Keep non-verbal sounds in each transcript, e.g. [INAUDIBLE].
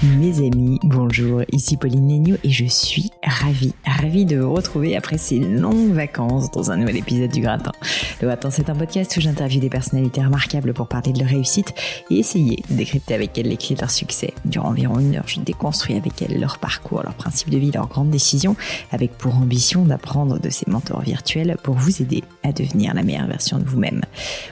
Mes amis, bonjour, ici Pauline Negno et je suis ravie, ravie de vous retrouver après ces longues vacances dans un nouvel épisode du Gratin. Le Gratin, c'est un podcast où j'interviewe des personnalités remarquables pour parler de leur réussite et essayer de décrypter avec elles les clés de leur succès. Durant environ une heure, je déconstruis avec elles leur parcours, leurs principes de vie, leurs grandes décisions, avec pour ambition d'apprendre de ces mentors virtuels pour vous aider à devenir la meilleure version de vous-même.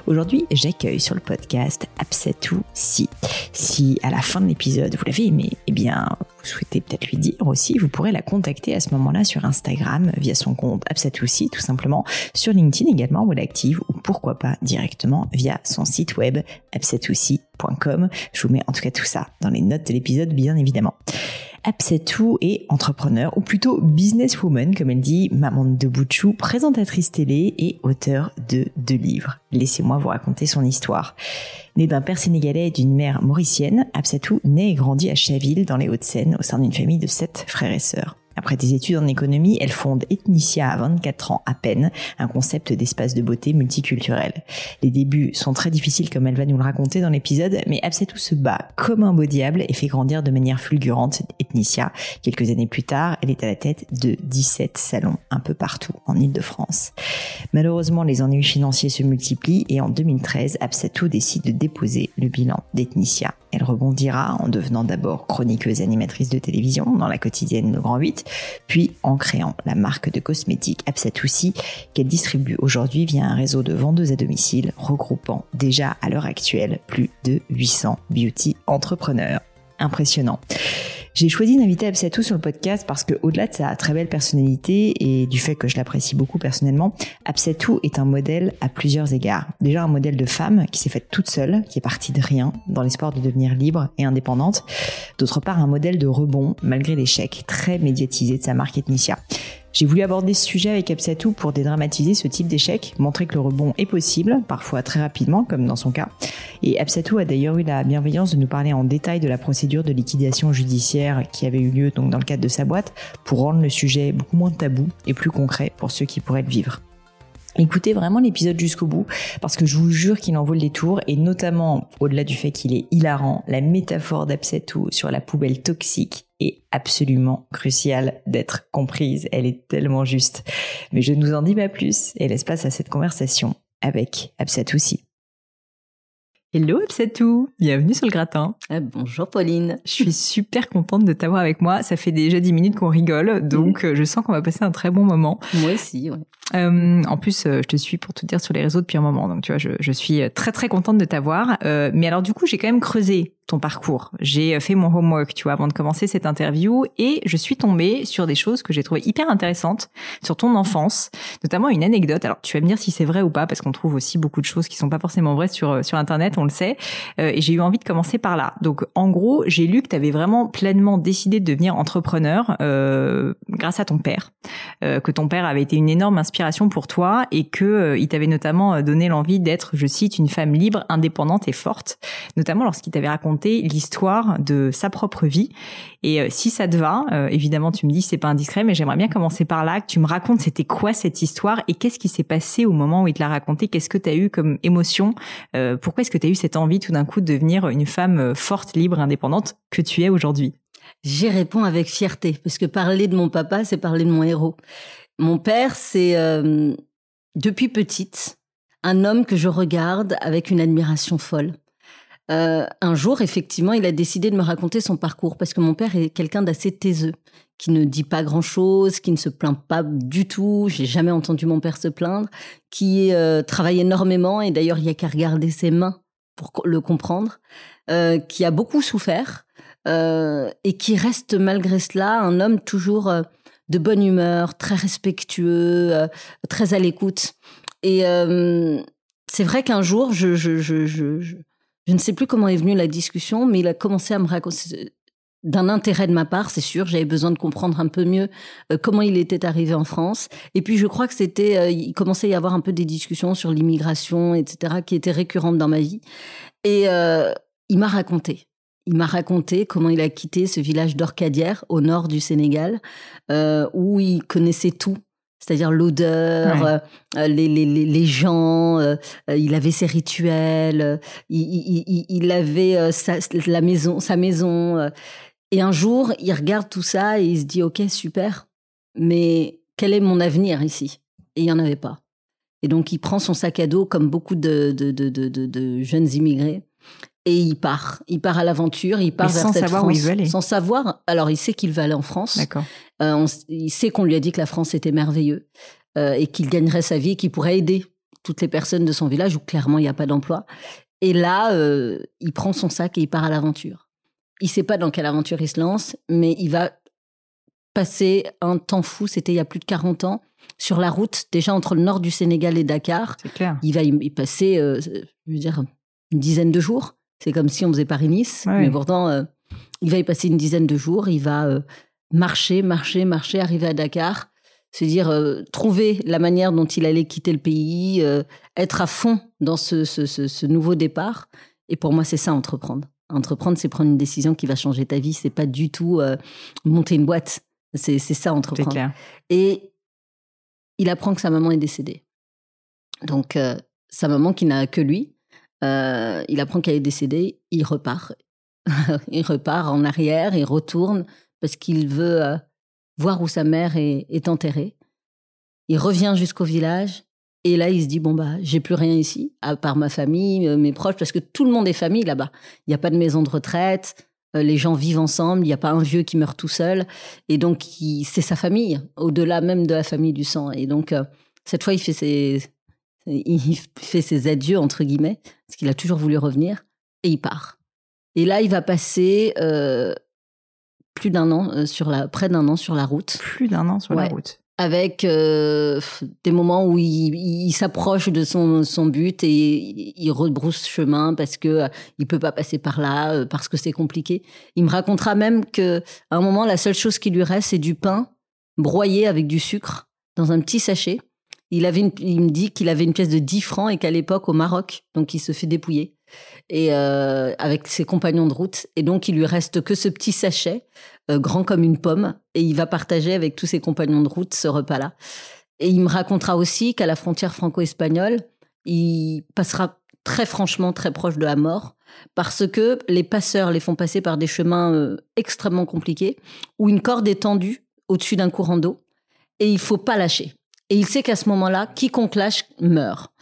Aujourd'hui, j'accueille sur le podcast Absatou Si. Si à la fin de l'épisode, vous l'avez aimé, eh bien, vous souhaitez peut-être lui dire aussi, vous pourrez la contacter à ce moment-là sur Instagram via son compte Absatoussi, tout simplement, sur LinkedIn également où elle active, ou pourquoi pas directement via son site web absatoussi.com. Je vous mets en tout cas tout ça dans les notes de l'épisode, bien évidemment. Absetou est entrepreneur, ou plutôt businesswoman, comme elle dit, maman de Bouchou, présentatrice télé et auteur de deux livres. Laissez-moi vous raconter son histoire. Née d'un père sénégalais et d'une mère mauricienne, Absetou naît et grandit à Chaville, dans les Hauts-de-Seine, au sein d'une famille de sept frères et sœurs. Après des études en économie, elle fonde Ethnicia à 24 ans à peine, un concept d'espace de beauté multiculturel. Les débuts sont très difficiles comme elle va nous le raconter dans l'épisode, mais Absetou se bat comme un beau diable et fait grandir de manière fulgurante Ethnicia. Quelques années plus tard, elle est à la tête de 17 salons un peu partout en Ile-de-France. Malheureusement, les ennuis financiers se multiplient et en 2013, Absetou décide de déposer le bilan d'Ethnicia. Elle rebondira en devenant d'abord chroniqueuse animatrice de télévision dans la quotidienne Le Grand 8, puis en créant la marque de cosmétiques Absatoussi qu'elle distribue aujourd'hui via un réseau de vendeuses à domicile regroupant déjà à l'heure actuelle plus de 800 beauty entrepreneurs. Impressionnant. J'ai choisi d'inviter Absatou sur le podcast parce que, au-delà de sa très belle personnalité et du fait que je l'apprécie beaucoup personnellement, Absatou est un modèle à plusieurs égards. Déjà un modèle de femme qui s'est faite toute seule, qui est partie de rien, dans l'espoir de devenir libre et indépendante. D'autre part, un modèle de rebond, malgré l'échec très médiatisé de sa marque Ethnicia. J'ai voulu aborder ce sujet avec Absatou pour dédramatiser ce type d'échec, montrer que le rebond est possible, parfois très rapidement, comme dans son cas. Et Absatou a d'ailleurs eu la bienveillance de nous parler en détail de la procédure de liquidation judiciaire qui avait eu lieu donc dans le cadre de sa boîte, pour rendre le sujet beaucoup moins tabou et plus concret pour ceux qui pourraient le vivre. Écoutez vraiment l'épisode jusqu'au bout parce que je vous jure qu'il en vaut le détour et notamment au-delà du fait qu'il est hilarant, la métaphore d'Absetou sur la poubelle toxique est absolument cruciale d'être comprise. Elle est tellement juste. Mais je ne vous en dis pas plus et laisse place à cette conversation avec Absetou aussi. Hello Absatou, bienvenue sur le gratin. Ah, bonjour Pauline. Je suis super contente de t'avoir avec moi. Ça fait déjà 10 minutes qu'on rigole, donc euh, je sens qu'on va passer un très bon moment. Moi aussi, ouais. Euh, en plus, euh, je te suis pour tout dire sur les réseaux depuis un moment, donc tu vois, je, je suis très très contente de t'avoir. Euh, mais alors du coup, j'ai quand même creusé ton parcours. J'ai fait mon homework, tu vois, avant de commencer cette interview, et je suis tombée sur des choses que j'ai trouvées hyper intéressantes sur ton enfance, notamment une anecdote. Alors, tu vas me dire si c'est vrai ou pas, parce qu'on trouve aussi beaucoup de choses qui sont pas forcément vraies sur sur Internet, on le. Euh, et j'ai eu envie de commencer par là. Donc, en gros, j'ai lu que tu avais vraiment pleinement décidé de devenir entrepreneur euh, grâce à ton père, euh, que ton père avait été une énorme inspiration pour toi et que euh, il t'avait notamment donné l'envie d'être, je cite, une femme libre, indépendante et forte, notamment lorsqu'il t'avait raconté l'histoire de sa propre vie. Et euh, si ça te va, euh, évidemment, tu me dis c'est pas indiscret, mais j'aimerais bien commencer par là, que tu me racontes c'était quoi cette histoire et qu'est-ce qui s'est passé au moment où il te l'a raconté, qu'est-ce que tu as eu comme émotion, euh, pourquoi est-ce que tu as eu cette envie tout d'un coup de devenir une femme forte, libre, indépendante que tu es aujourd'hui? J'y réponds avec fierté, parce que parler de mon papa, c'est parler de mon héros. Mon père, c'est depuis petite, un homme que je regarde avec une admiration folle. Euh, un jour, effectivement, il a décidé de me raconter son parcours parce que mon père est quelqu'un d'assez taiseux, qui ne dit pas grand-chose, qui ne se plaint pas du tout. J'ai jamais entendu mon père se plaindre, qui euh, travaille énormément et d'ailleurs il y a qu'à regarder ses mains pour le comprendre, euh, qui a beaucoup souffert et qui reste malgré cela un homme toujours de bonne humeur, très respectueux, très à l'écoute. Et c'est vrai qu'un jour, je, je, je, je je ne sais plus comment est venue la discussion, mais il a commencé à me raconter d'un intérêt de ma part, c'est sûr. J'avais besoin de comprendre un peu mieux euh, comment il était arrivé en France. Et puis, je crois que c'était, euh, il commençait à y avoir un peu des discussions sur l'immigration, etc., qui étaient récurrentes dans ma vie. Et euh, il m'a raconté. Il m'a raconté comment il a quitté ce village d'Orcadière, au nord du Sénégal, où il connaissait tout c'est-à-dire l'odeur, euh, les, les, les, gens, euh, il avait ses rituels, il, il, il avait sa, la maison, sa maison. et un jour, il regarde tout ça et il se dit, OK, super, mais quel est mon avenir ici? Et il n'y en avait pas. Et donc, il prend son sac à dos, comme beaucoup de, de, de, de jeunes immigrés, et il part. Il part à l'aventure, il part vers sans cette savoir France. où il veut aller. Sans savoir. Alors, il sait qu'il va aller en France. D'accord. Euh, on il sait qu'on lui a dit que la France était merveilleux euh, et qu'il gagnerait sa vie et qu'il pourrait aider toutes les personnes de son village où clairement il n'y a pas d'emploi. Et là, euh, il prend son sac et il part à l'aventure. Il sait pas dans quelle aventure il se lance, mais il va passer un temps fou, c'était il y a plus de 40 ans, sur la route, déjà entre le nord du Sénégal et Dakar. C'est clair. Il va y y passer, euh, je veux dire, une dizaine de jours. C'est comme si on faisait Paris-Nice, Ouais. mais pourtant, euh, il va y passer une dizaine de jours. Il va euh, marcher, marcher, marcher, arriver à Dakar, se dire, euh, trouver la manière dont il allait quitter le pays, être à fond dans ce, ce, ce- ce nouveau départ. Et pour moi, c'est ça, entreprendre. Entreprendre, c'est prendre une décision qui va changer ta vie. C'est pas du tout monter une boîte. C'est ça, entreprendre. clair. Et il apprend que sa maman est décédée. Donc, sa maman qui n'a que lui, euh, il apprend qu'elle est décédée, il repart. [LAUGHS] il repart en arrière, il retourne parce qu'il veut euh, voir où sa mère est, est enterrée. Il revient jusqu'au village et là, il se dit bon bah, j'ai plus rien ici à part ma famille, euh, mes proches, parce que tout le monde est famille là-bas. Il n'y a pas de maison de retraite, les gens vivent ensemble, il n'y a pas un vieux qui meurt tout seul, et donc c'est sa famille, au-delà même de la famille du sang. Et donc cette fois, il fait ses il fait ses adieux entre guillemets parce qu'il a toujours voulu revenir et il part. Et là, il va passer euh, plus d'un an euh, sur la près d'un an sur la route Plus d'un an sur la route. avec euh, des moments où il, il s'approche de son, son but et il rebrousse chemin parce que euh, il peut pas passer par là euh, parce que c'est compliqué. Il me racontera même que à un moment la seule chose qui lui reste c'est du pain broyé avec du sucre dans un petit sachet. Il avait il me dit qu'il avait une pièce de 10 francs et qu'à l'époque au Maroc donc il se fait dépouiller. Et euh, avec ses compagnons de route. Et donc il lui reste que ce petit sachet euh, grand comme une pomme, et il va partager avec tous ses compagnons de route ce repas-là. Et il me racontera aussi qu'à la frontière franco-espagnole, il passera très franchement très proche de la mort, parce que les passeurs les font passer par des chemins euh, extrêmement compliqués, où une corde est tendue au-dessus d'un courant d'eau, et il faut pas lâcher. Et il sait qu'à ce moment-là, quiconque lâche meurt.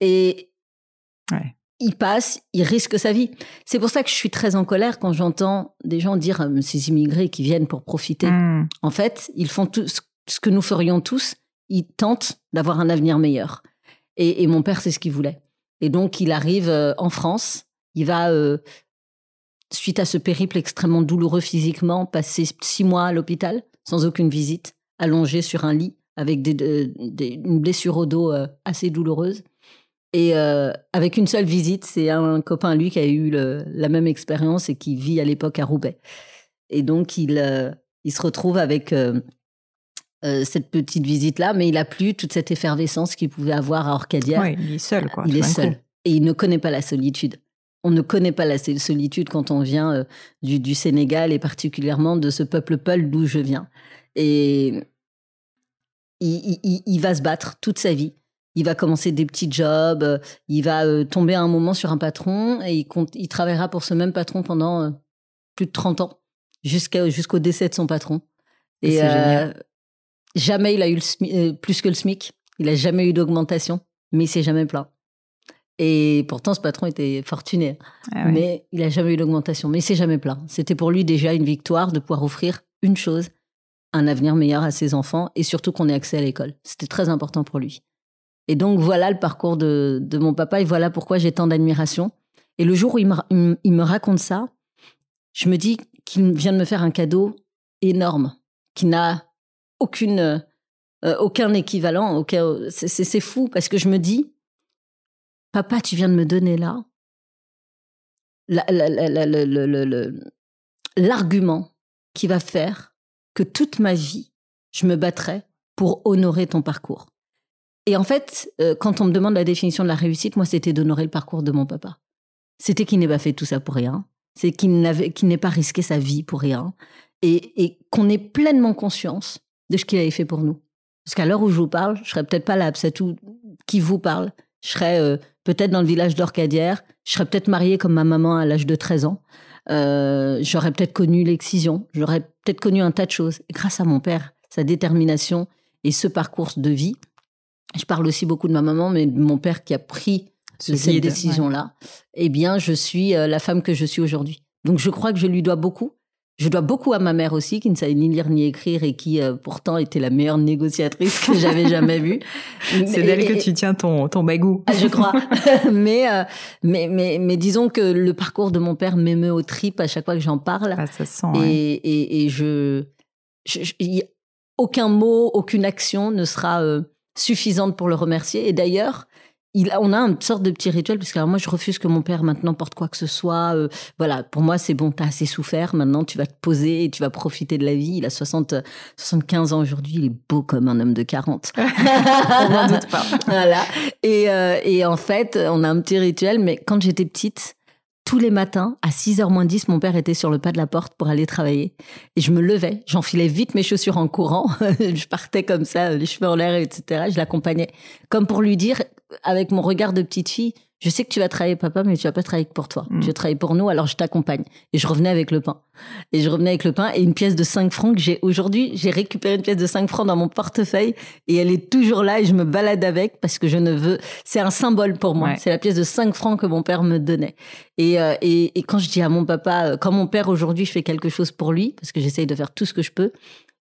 Et Ouais. il passe, il risque sa vie. C'est pour ça que je suis très en colère quand j'entends des gens dire euh, ces immigrés qui viennent pour profiter. Hmm. En fait, ils font tout ce- que nous ferions tous. Ils tentent d'avoir un avenir meilleur. Et, et mon père, c'est ce qu'il voulait. Et donc, il arrive euh, en France. Il va, euh, suite à ce périple extrêmement douloureux physiquement, passer six mois à l'hôpital sans aucune visite, allongé sur un lit avec des, de- des- une blessure au dos euh, assez douloureuse. Et euh, avec une seule visite, c'est un copain lui qui a eu le- la même expérience et qui vit à l'époque à Roubaix. Et donc, il, euh, il se retrouve avec euh, cette petite visite-là, mais il a plus toute cette effervescence qu'il pouvait avoir à Orcadia. Il est seul, quoi. il est coup. seul. Et il ne connaît pas la solitude. On ne connaît pas la solitude quand on vient du, du Sénégal et particulièrement de ce peuple peul d'où je viens. Et il, il- il- il va se battre toute sa vie. Il va commencer des petits jobs, euh, il va euh, tomber à un moment sur un patron et il, compte, il travaillera pour ce même patron pendant euh, plus de 30 ans, jusqu'au décès de son patron. Et c'est génial. jamais il a eu le euh, plus que le SMIC. Il a jamais eu d'augmentation, mais il s'est jamais plaint. Et pourtant, ce patron était fortuné. Ah ouais. Mais il a jamais eu d'augmentation. Mais il s'est jamais plaint. C'était pour lui déjà une victoire de pouvoir offrir une chose, un avenir meilleur à ses enfants et surtout qu'on ait accès à l'école. C'était très important pour lui. Et donc voilà le parcours de, de mon papa et voilà pourquoi j'ai tant d'admiration. Et le jour où il me, il me- raconte ça, je me dis qu'il vient de me faire un cadeau énorme, qui n'a aucune, euh, aucun équivalent. aucun- c'est- fou parce que je me dis, papa, tu viens de me donner là l'argument qui va faire que toute ma vie, je me battrai pour honorer ton parcours. Et en fait, euh, quand on me demande la définition de la réussite, moi, c'était d'honorer le parcours de mon papa. C'était qu'il n'ait pas fait tout ça pour rien. C'est qu'il n'avait, qu'il n'ait pas risqué sa vie pour rien. Et, et qu'on ait pleinement conscience de ce qu'il avait fait pour nous. Parce qu'à l'heure où je vous parle, je serais peut-être pas la Absatou qui vous parle? Je serais euh, peut-être dans le village d'Orcadière. Je serais peut-être mariée comme ma maman à l'âge de 13 ans. Euh, j'aurais peut-être connu l'excision. J'aurais peut-être connu un tas de choses. Et grâce à mon père, sa détermination et ce parcours de vie, je parle aussi beaucoup de ma maman, mais de mon père qui a pris Ce cette décision-là, eh bien, je suis euh, la femme que je suis aujourd'hui. Donc, je crois que je lui dois beaucoup. Je dois beaucoup à ma mère aussi, qui ne savait ni lire ni écrire et qui, euh, pourtant, était la meilleure négociatrice que j'avais jamais vue. [LAUGHS] C'est d'elle que tu tiens ton, ton bagou. ah, je crois. [LAUGHS] [LAUGHS] mais, euh, mais, mais, mais disons que le parcours de mon père m'émeut aux tripes à chaque fois que j'en parle. Ah, ça sent. Et, ouais. et, et je, je- aucun mot, aucune action ne sera euh, suffisante pour le remercier. Et d'ailleurs, il, on a une sorte de petit rituel, parce que alors moi, je refuse que mon père maintenant porte quoi que ce soit. euh, voilà, pour moi, c'est bon, t'as assez souffert. Maintenant, tu vas te poser et tu vas profiter de la vie. Il a 60, 75 ans aujourd'hui. Il est beau comme un homme de 40. [LAUGHS] On n'en doute pas. [LAUGHS] voilà. Et, euh, et en fait, on a un petit rituel, mais quand j'étais petite, tous les matins, à 6h moins 10, mon père était sur le pas de la porte pour aller travailler. Et je me levais, j'enfilais vite mes chaussures en courant. [LAUGHS] je partais comme ça, les cheveux en l'air, etc. Je l'accompagnais. Comme pour lui dire, avec mon regard de petite fille, je sais que tu vas travailler, papa, mais tu vas pas travailler pour toi. Mm. Tu vas travailler pour nous, alors je t'accompagne. Et je revenais avec le pain. Et je revenais avec le pain et une pièce de 5 francs que j'ai aujourd'hui, j'ai récupéré une pièce de 5 francs dans mon portefeuille et elle est toujours là et je me balade avec parce que je ne veux, c'est un symbole pour moi. Ouais. C'est la pièce de 5 francs que mon père me donnait. Et, euh, et, et quand je dis à mon papa, euh, quand mon père aujourd'hui, je fais quelque chose pour lui, parce que j'essaye de faire tout ce que je peux,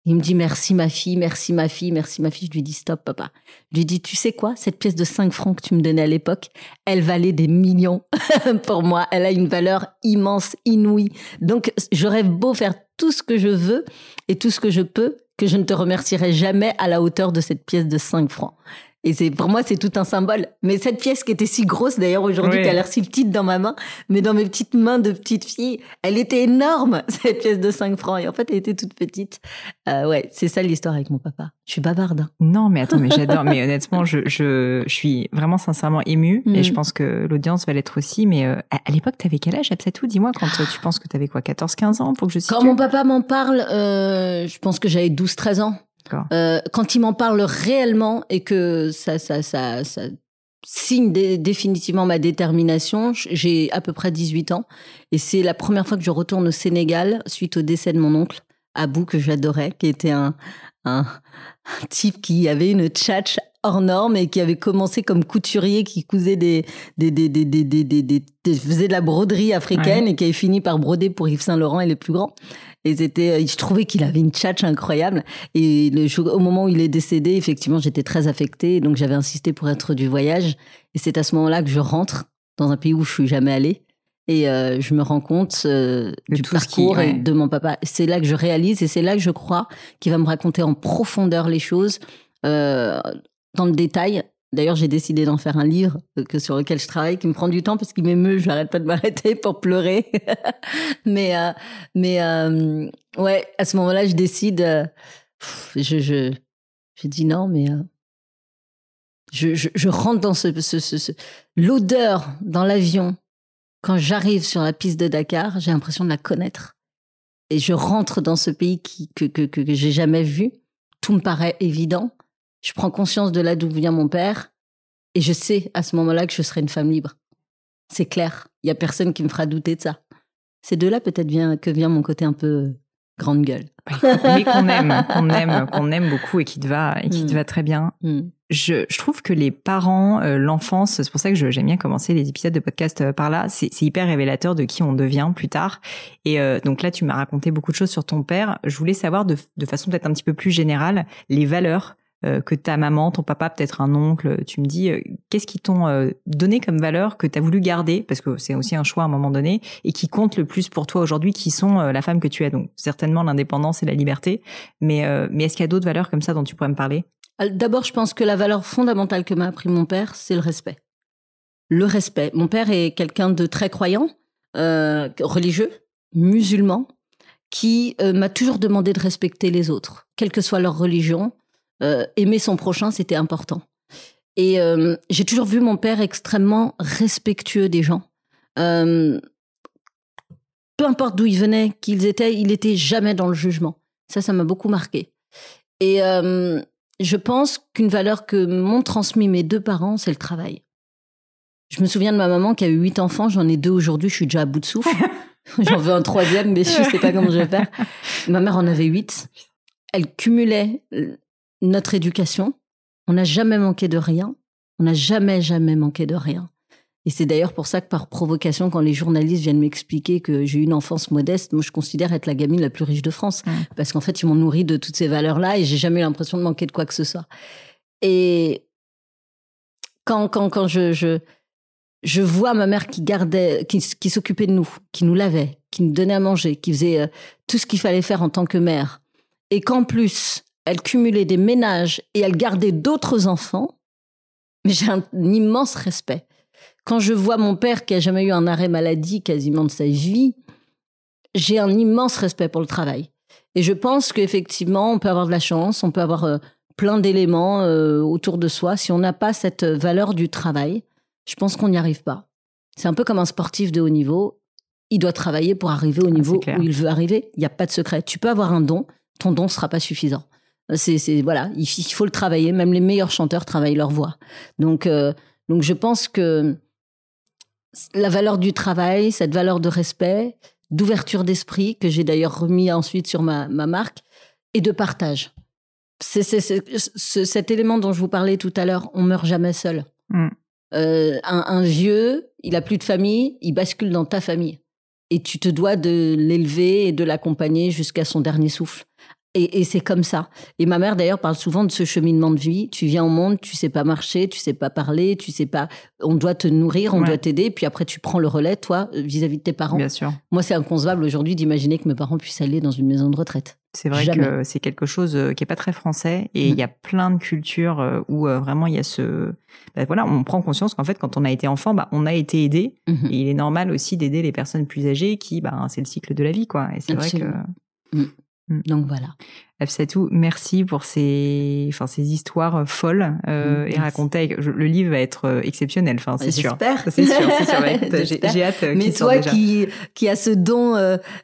il me dit merci ma fille, merci ma fille, merci ma fille. Je lui dis stop papa. Je lui dis tu sais quoi, cette pièce de 5 francs que tu me donnais à l'époque, elle valait des millions [LAUGHS] pour moi. Elle a une valeur immense, inouïe. Donc j'aurais beau faire tout ce que je veux et tout ce que je peux, que je ne te remercierai jamais à la hauteur de cette pièce de 5 francs. Et c'est pour moi c'est tout un symbole. Mais cette pièce qui était si grosse d'ailleurs aujourd'hui, Oui. qui a l'air si petite dans ma main, mais dans mes petites mains de petite fille, elle était énorme [LAUGHS] cette pièce de 5 francs. Et en fait elle était toute petite. Euh, ouais, c'est ça l'histoire avec mon papa. Je suis bavarde. hein. Non, mais attends, mais [LAUGHS] j'adore. mais honnêtement, je, je, je suis vraiment sincèrement émue et Mm. je pense que l'audience va l'être aussi. Mais euh, à, à l'époque, t'avais quel âge, Absatou Dis-moi, quand euh, tu penses que t'avais quoi, 14, 15 ans pour que je situe? Quand mon papa m'en parle, euh, je pense que j'avais 12-13 ans. Euh, quand il m'en parle réellement et que ça, ça, ça, ça signe dé- définitivement ma détermination, j'ai à peu près 18 ans. Et c'est la première fois que je retourne au Sénégal suite au décès de mon oncle, Abou, que j'adorais, qui était un, un, un type qui avait une tchatch hors norme et qui avait commencé comme couturier qui cousait des, des, des, des, des, des, des- des- des- faisait de la broderie africaine et qui avait fini par broder pour Yves Saint Laurent et les plus grands. Et c'était, je trouvais qu'il avait une tchatch incroyable. Et le au moment où il est décédé, effectivement, j'étais très affectée. Donc, j'avais insisté pour être du voyage. Et c'est à ce moment-là que je rentre dans un pays où je suis jamais allée. Et euh, je me rends compte euh, du qui- parcours et ouais. de mon papa. C'est là que je réalise et c'est là que je crois qu'il va me raconter en profondeur les choses, euh, dans le détail. D'ailleurs, j'ai décidé d'en faire un livre euh, que sur lequel je travaille, qui me prend du temps parce qu'il m'émeut. Je n'arrête pas de m'arrêter [LAUGHS] pour pleurer. [LAUGHS] mais euh, mais euh, ouais, à ce moment-là, je décide. je je non, mais je, rentre dans ce, ce, ce- ce- l'odeur dans l'avion quand j'arrive sur la piste de Dakar. J'ai l'impression de la connaître et je rentre dans ce pays qui que que que, que j'ai jamais vu. Tout me paraît évident. Je prends conscience de là d'où vient mon père et je sais à ce moment-là que je serai une femme libre. C'est clair. Il y a personne qui me fera douter de ça. C'est de là peut-être vient, que vient mon côté un peu grande gueule. mais qu'on aime, qu'on aime, [LAUGHS] qu'on aime beaucoup et qui te va, et qui te mm. va très bien. Mm. Je, je, trouve que les parents, euh, l'enfance, c'est pour ça que j'aime bien commencer les épisodes de podcast euh, par là. C'est hyper révélateur de qui on devient plus tard. Et euh, donc là, tu m'as raconté beaucoup de choses sur ton père. Je voulais savoir de, de façon peut-être un petit peu plus générale les valeurs euh, que ta maman, ton papa, peut-être un oncle, tu me dis euh, qu'est-ce qui t'ont euh, donné comme valeur que tu as voulu garder? Parce que c'est aussi un choix à un moment donné et qui compte le plus pour toi aujourd'hui qui sont la femme que tu es donc certainement l'indépendance et la liberté mais mais est-ce qu'il y a d'autres valeurs comme ça dont tu pourrais me parler? D'abord, je pense que la valeur fondamentale que m'a appris mon père, c'est le respect. Le respect. Mon père est quelqu'un de très croyant, religieux, musulman, qui m'a toujours demandé de respecter les autres, quelle que soit leur religion, euh, aimer son prochain, c'était important. Et euh, j'ai toujours vu mon père extrêmement respectueux des gens. Euh, peu importe d'où ils venaient, qu'ils étaient, il était jamais dans le jugement. Ça, ça m'a beaucoup marqué. Et je pense qu'une valeur que m'ont transmis mes deux parents, c'est le travail. Je me souviens de ma maman qui a eu huit enfants, j'en ai deux aujourd'hui, je suis déjà à bout de souffle. [LAUGHS] j'en veux un troisième, mais je ne sais pas comment je vais faire. Ma mère en avait huit. Elle cumulait notre éducation. On n'a jamais manqué de rien. On n'a jamais, jamais manqué de rien. Et c'est d'ailleurs pour ça que par provocation, quand les journalistes viennent m'expliquer que j'ai eu une enfance modeste, moi je considère être la gamine la plus riche de France. Parce qu'en fait, ils m'ont nourri de toutes ces valeurs-là et j'ai jamais eu l'impression de manquer de quoi que ce soit. Et quand, quand, quand je, je, je vois ma mère qui gardait, qui, qui s'occupait de nous, qui nous lavait, qui nous donnait à manger, qui faisait euh, tout ce qu'il fallait faire en tant que mère, et qu'en plus, elle cumulait des ménages et elle gardait d'autres enfants, mais j'ai un, immense respect. Quand je vois mon père qui a jamais eu un arrêt maladie quasiment de sa vie, j'ai un immense respect pour le travail. Et je pense qu'effectivement, on peut avoir de la chance, on peut avoir euh, plein d'éléments euh, autour de soi. Si on n'a pas cette valeur du travail, je pense qu'on n'y arrive pas. C'est un peu comme un sportif de haut niveau. Il doit travailler pour arriver au ah, niveau où il veut arriver. Il n'y a pas de secret. Tu peux avoir un don, ton don ne sera pas suffisant. C'est voilà, il, faut le travailler. Même les meilleurs chanteurs travaillent leur voix. Donc euh, donc je pense que la valeur du travail, cette valeur de respect, d'ouverture d'esprit que j'ai d'ailleurs remis ensuite sur ma, ma marque et de partage. C'est cet élément dont je vous parlais tout à l'heure. On meurt jamais seul. Mm. Euh, un, un, vieux, il a plus de famille, il bascule dans ta famille et tu te dois de l'élever et de l'accompagner jusqu'à son dernier souffle. Et, c'est comme ça. Et ma mère d'ailleurs parle souvent de ce cheminement de vie. Tu viens au monde, tu sais pas marcher, tu sais pas parler, tu sais pas. On doit te nourrir, on doit t'aider, puis après tu prends le relais, toi, vis-à-vis de tes parents. Bien sûr. Moi, c'est inconcevable aujourd'hui d'imaginer que mes parents puissent aller dans une maison de retraite. C'est vrai que c'est quelque chose euh, qui est pas très français et il y a mm. plein de cultures euh, où euh, vraiment il y a ce. Bah, voilà, on prend conscience qu'en fait, quand on a été enfant, bah, on a été aidé. Mm-hmm. Et il est normal aussi d'aider les personnes plus âgées qui, bah, c'est le cycle de la vie, quoi. Et c'est vrai que. Mm. Mm. Donc voilà. tout merci pour ces, enfin, ces histoires euh, folles euh, mm, et racontées. le livre va être euh, exceptionnel, enfin, c'est sûr. C'est sûr, c'est sûr. [LAUGHS] J'ai hâte. Mais toi qui, qui as ce don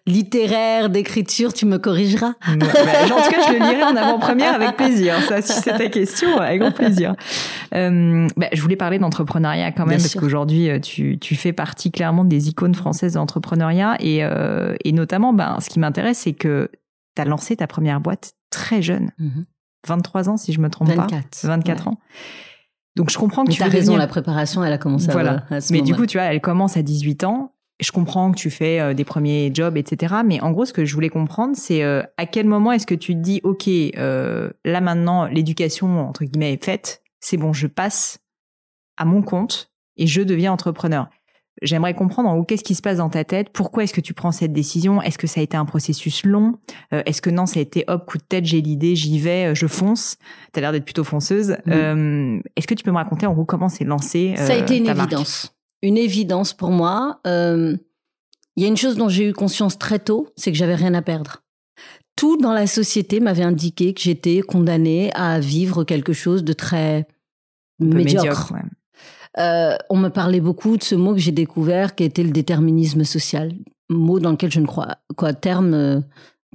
littéraire, d'écriture, tu me corrigeras. Bah, en tout cas, je le lirai en avant-première avec plaisir. Ça, si c'est ta question, avec grand plaisir. Bah, je voulais parler d'entrepreneuriat quand même, parce qu'aujourd'hui, tu, tu fais partie clairement des icônes françaises d'entrepreneuriat. Et, et notamment, ben, ce qui m'intéresse, c'est que tu as lancé ta première boîte très jeune. 23 mhm. ans, si je me trompe pas. 24 ans. Donc je comprends que tu as raison, la préparation, elle a commencé voilà. à, ce Mais du coup, tu vois, elle commence à 18 ans. Je comprends que tu fais euh, des premiers jobs, etc. Mais en gros, ce que je voulais comprendre, c'est euh, à quel moment est-ce que tu te dis, OK, euh, là maintenant, l'éducation, entre guillemets, est faite. C'est bon, je passe à mon compte et je deviens entrepreneur. J'aimerais comprendre en haut qu'est-ce qui se passe dans ta tête, pourquoi est-ce que tu prends cette décision, est-ce que ça a été un processus long, euh, est-ce que non, ça a été hop, coup de tête, j'ai l'idée, j'y vais, euh, je fonce? Tu as l'air d'être plutôt fonceuse. Mm. Euh, est-ce que tu peux me raconter en gros comment c'est lancé Ça a été une évidence. Une évidence pour moi. Il y a une chose dont j'ai eu conscience très tôt, c'est que j'avais rien à perdre. Tout dans la société m'avait indiqué que j'étais condamnée à vivre quelque chose de très médiocre. Euh, on me parlait beaucoup de ce mot que j'ai découvert, qui était le déterminisme social. Mot dans lequel je ne crois, quoi, terme euh,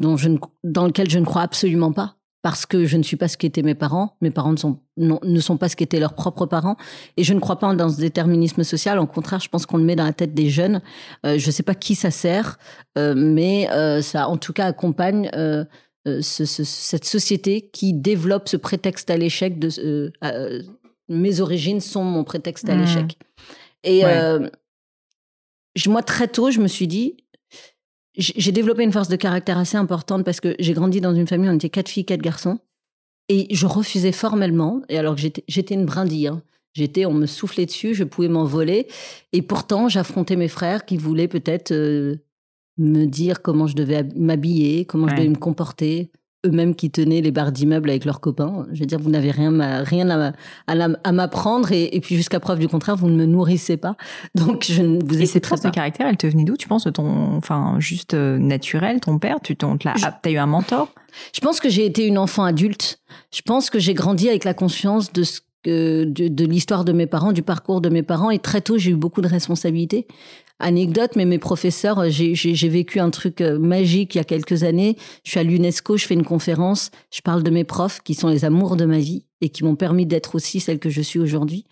dont je dans lequel je ne crois absolument pas. parce que je ne suis pas ce qu'étaient mes parents. Mes parents ne sont, ne sont pas ce qu'étaient leurs propres parents. Et je ne crois pas dans ce déterminisme social. Au contraire, je pense qu'on le met dans la tête des jeunes. Euh, je ne sais pas qui ça sert, euh, mais euh, ça, en tout cas, accompagne euh, ce, ce, cette société qui développe ce prétexte à l'échec. De euh, mes origines sont mon prétexte à Mmh. l'échec. Et Ouais. euh, je- moi, très tôt, je me suis dit, j'ai développé une force de caractère assez importante parce que j'ai grandi dans une famille où on était quatre filles, quatre garçons. Et je refusais formellement, et alors que j'étais une brindille, hein. j'étais, on me soufflait dessus, je pouvais m'envoler. Et pourtant, j'affrontais mes frères qui voulaient peut-être euh, me dire comment je devais hab- m'habiller, comment je devais me comporter. Eux-mêmes qui tenaient les barres d'immeubles avec leurs copains. Je veux dire, vous n'avez rien, ma- rien à, à à m'apprendre et, et puis jusqu'à preuve du contraire, vous ne me nourrissez pas. [LAUGHS] Donc, je ne vous Et cette force de caractère, elle te venait d'où? Tu penses de ton, enfin, juste euh, naturel, ton père? Tu Je- t'as eu un mentor? Je pense que j'ai été une enfant adulte. Je pense que j'ai grandi avec la conscience de ce que, de, de l'histoire de mes parents, du parcours de mes parents. Et très tôt, j'ai eu beaucoup de responsabilités. Anecdote, mais mes professeurs, j'ai, j'ai, vécu un truc euh, magique il y a quelques années. Je suis à l'UNESCO, je fais une conférence, je parle de mes profs qui sont les amours de ma vie et qui m'ont permis d'être aussi celle que je suis aujourd'hui.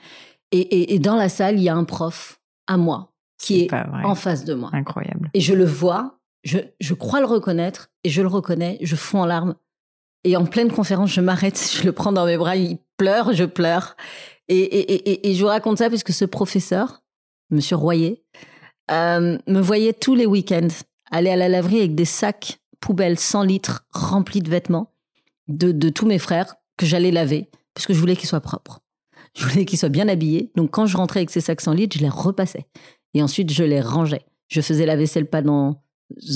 Et, et, et dans la salle, il y a un prof à moi qui est en face de moi. Incroyable. Et je le vois, je, je crois le reconnaître, et je le reconnais, je fonds en larmes. Et en pleine conférence, je m'arrête, [LAUGHS] je le prends dans mes bras, il pleure, je pleure. Et, et, et, et- et je vous raconte ça parce que ce professeur, Monsieur Royer, euh, me voyait tous les week-ends aller à la laverie avec des sacs poubelles 100 litres remplis de vêtements de, de tous mes frères que j'allais laver parce que je voulais qu'ils soient propres. Je voulais qu'ils soient bien habillés. Donc quand je rentrais avec ces sacs 100 litres, je les repassais. Et ensuite, je les rangeais. Je faisais la vaisselle pas dans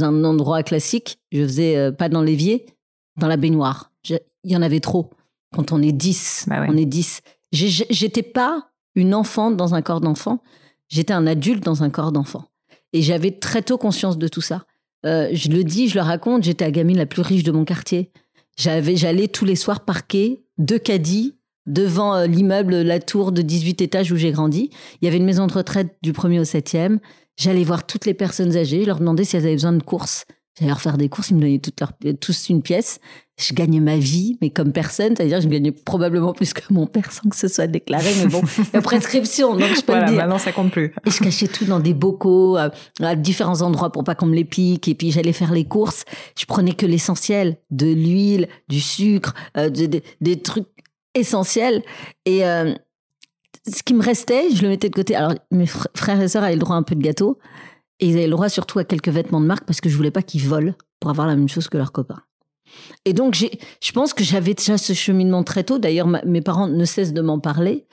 un endroit classique, je faisais euh, pas dans l'évier, dans la baignoire. Il y en avait trop. Quand on est 10, Bah ouais. on est 10. J'ai- j'ai- J'étais pas une enfant dans un corps d'enfant, j'étais un adulte dans un corps d'enfant. Et j'avais très tôt conscience de tout ça. Euh, je le dis, je le raconte, j'étais la gamine la plus riche de mon quartier. J'avais, j'allais tous les soirs parquer deux caddies devant euh, l'immeuble, la tour de 18 étages où j'ai grandi. Il y avait une maison de retraite du premier au septième. J'allais voir toutes les personnes âgées, je leur demandais si elles avaient besoin de courses. J'allais leur faire des courses, ils me donnaient toutes leur- tous une pièce. Je gagnais ma vie, mais comme personne, c'est-à-dire je gagnais probablement plus que mon père sans que ce soit déclaré, mais bon, [LAUGHS] la prescription, donc je peux Voilà, le dire. maintenant ça compte plus. Et je cachais tout dans des bocaux, à, à différents endroits pour pas qu'on me les pique. Et puis j'allais faire les courses. Je prenais que l'essentiel, de l'huile, du sucre, euh, de- de- des trucs essentiels. Et euh, ce qui me restait, je le mettais de côté. Alors mes fr- frères et sœurs avaient le droit à un peu de gâteau. Et ils avaient le droit surtout à quelques vêtements de marque parce que je voulais pas qu'ils volent pour avoir la même chose que leurs copains. Et donc, je pense que j'avais déjà ce cheminement très tôt. D'ailleurs, mes parents ne cessent de m'en parler.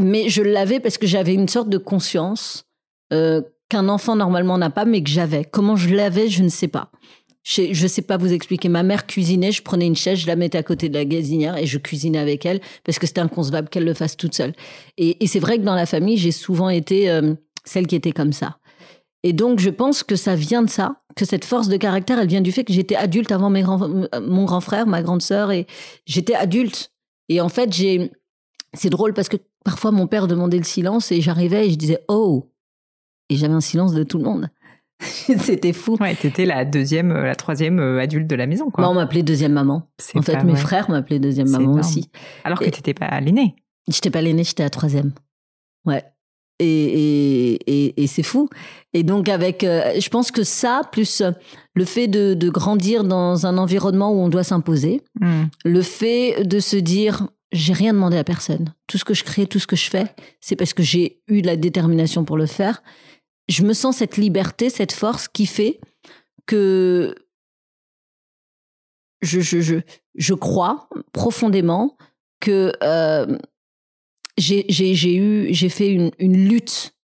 Mais je l'avais parce que j'avais une sorte de conscience euh, qu'un enfant normalement n'a pas, mais que j'avais. Comment je l'avais, je ne sais pas. Je ne sais pas vous expliquer. Ma mère cuisinait, je prenais une chaise, je la mettais à côté de la gazinière et je cuisinais avec elle parce que c'était inconcevable qu'elle le fasse toute seule. Et, et c'est vrai que dans la famille, j'ai souvent été euh, celle qui était comme ça. Et donc, je pense que ça vient de ça, que cette force de caractère, elle vient du fait que j'étais adulte avant mes grands, mon grand frère, ma grande sœur, et j'étais adulte. Et en fait, j'ai, c'est drôle parce que parfois mon père demandait le silence et j'arrivais et je disais oh, et j'avais un silence de tout le monde. [LAUGHS] C'était fou. Ouais, t'étais la deuxième, euh, la troisième euh, adulte de la maison, quoi. Bah, on m'appelait deuxième maman. En fait, mes vrai. frères m'appelaient deuxième maman énorme. aussi. Alors que t'étais pas l'aînée. J'étais pas l'aînée, j'étais la troisième. Ouais. Et, et, et, c'est fou. Et donc, avec, euh, je pense que ça, plus le fait de, de grandir dans un environnement où on doit s'imposer, Hmm. le fait de se dire, j'ai rien demandé à personne. Tout ce que je crée, tout ce que je fais, c'est parce que j'ai eu la détermination pour le faire. Je me sens cette liberté, cette force qui fait que je, je, je, je crois profondément que euh, j'ai eu j'ai fait une, une lutte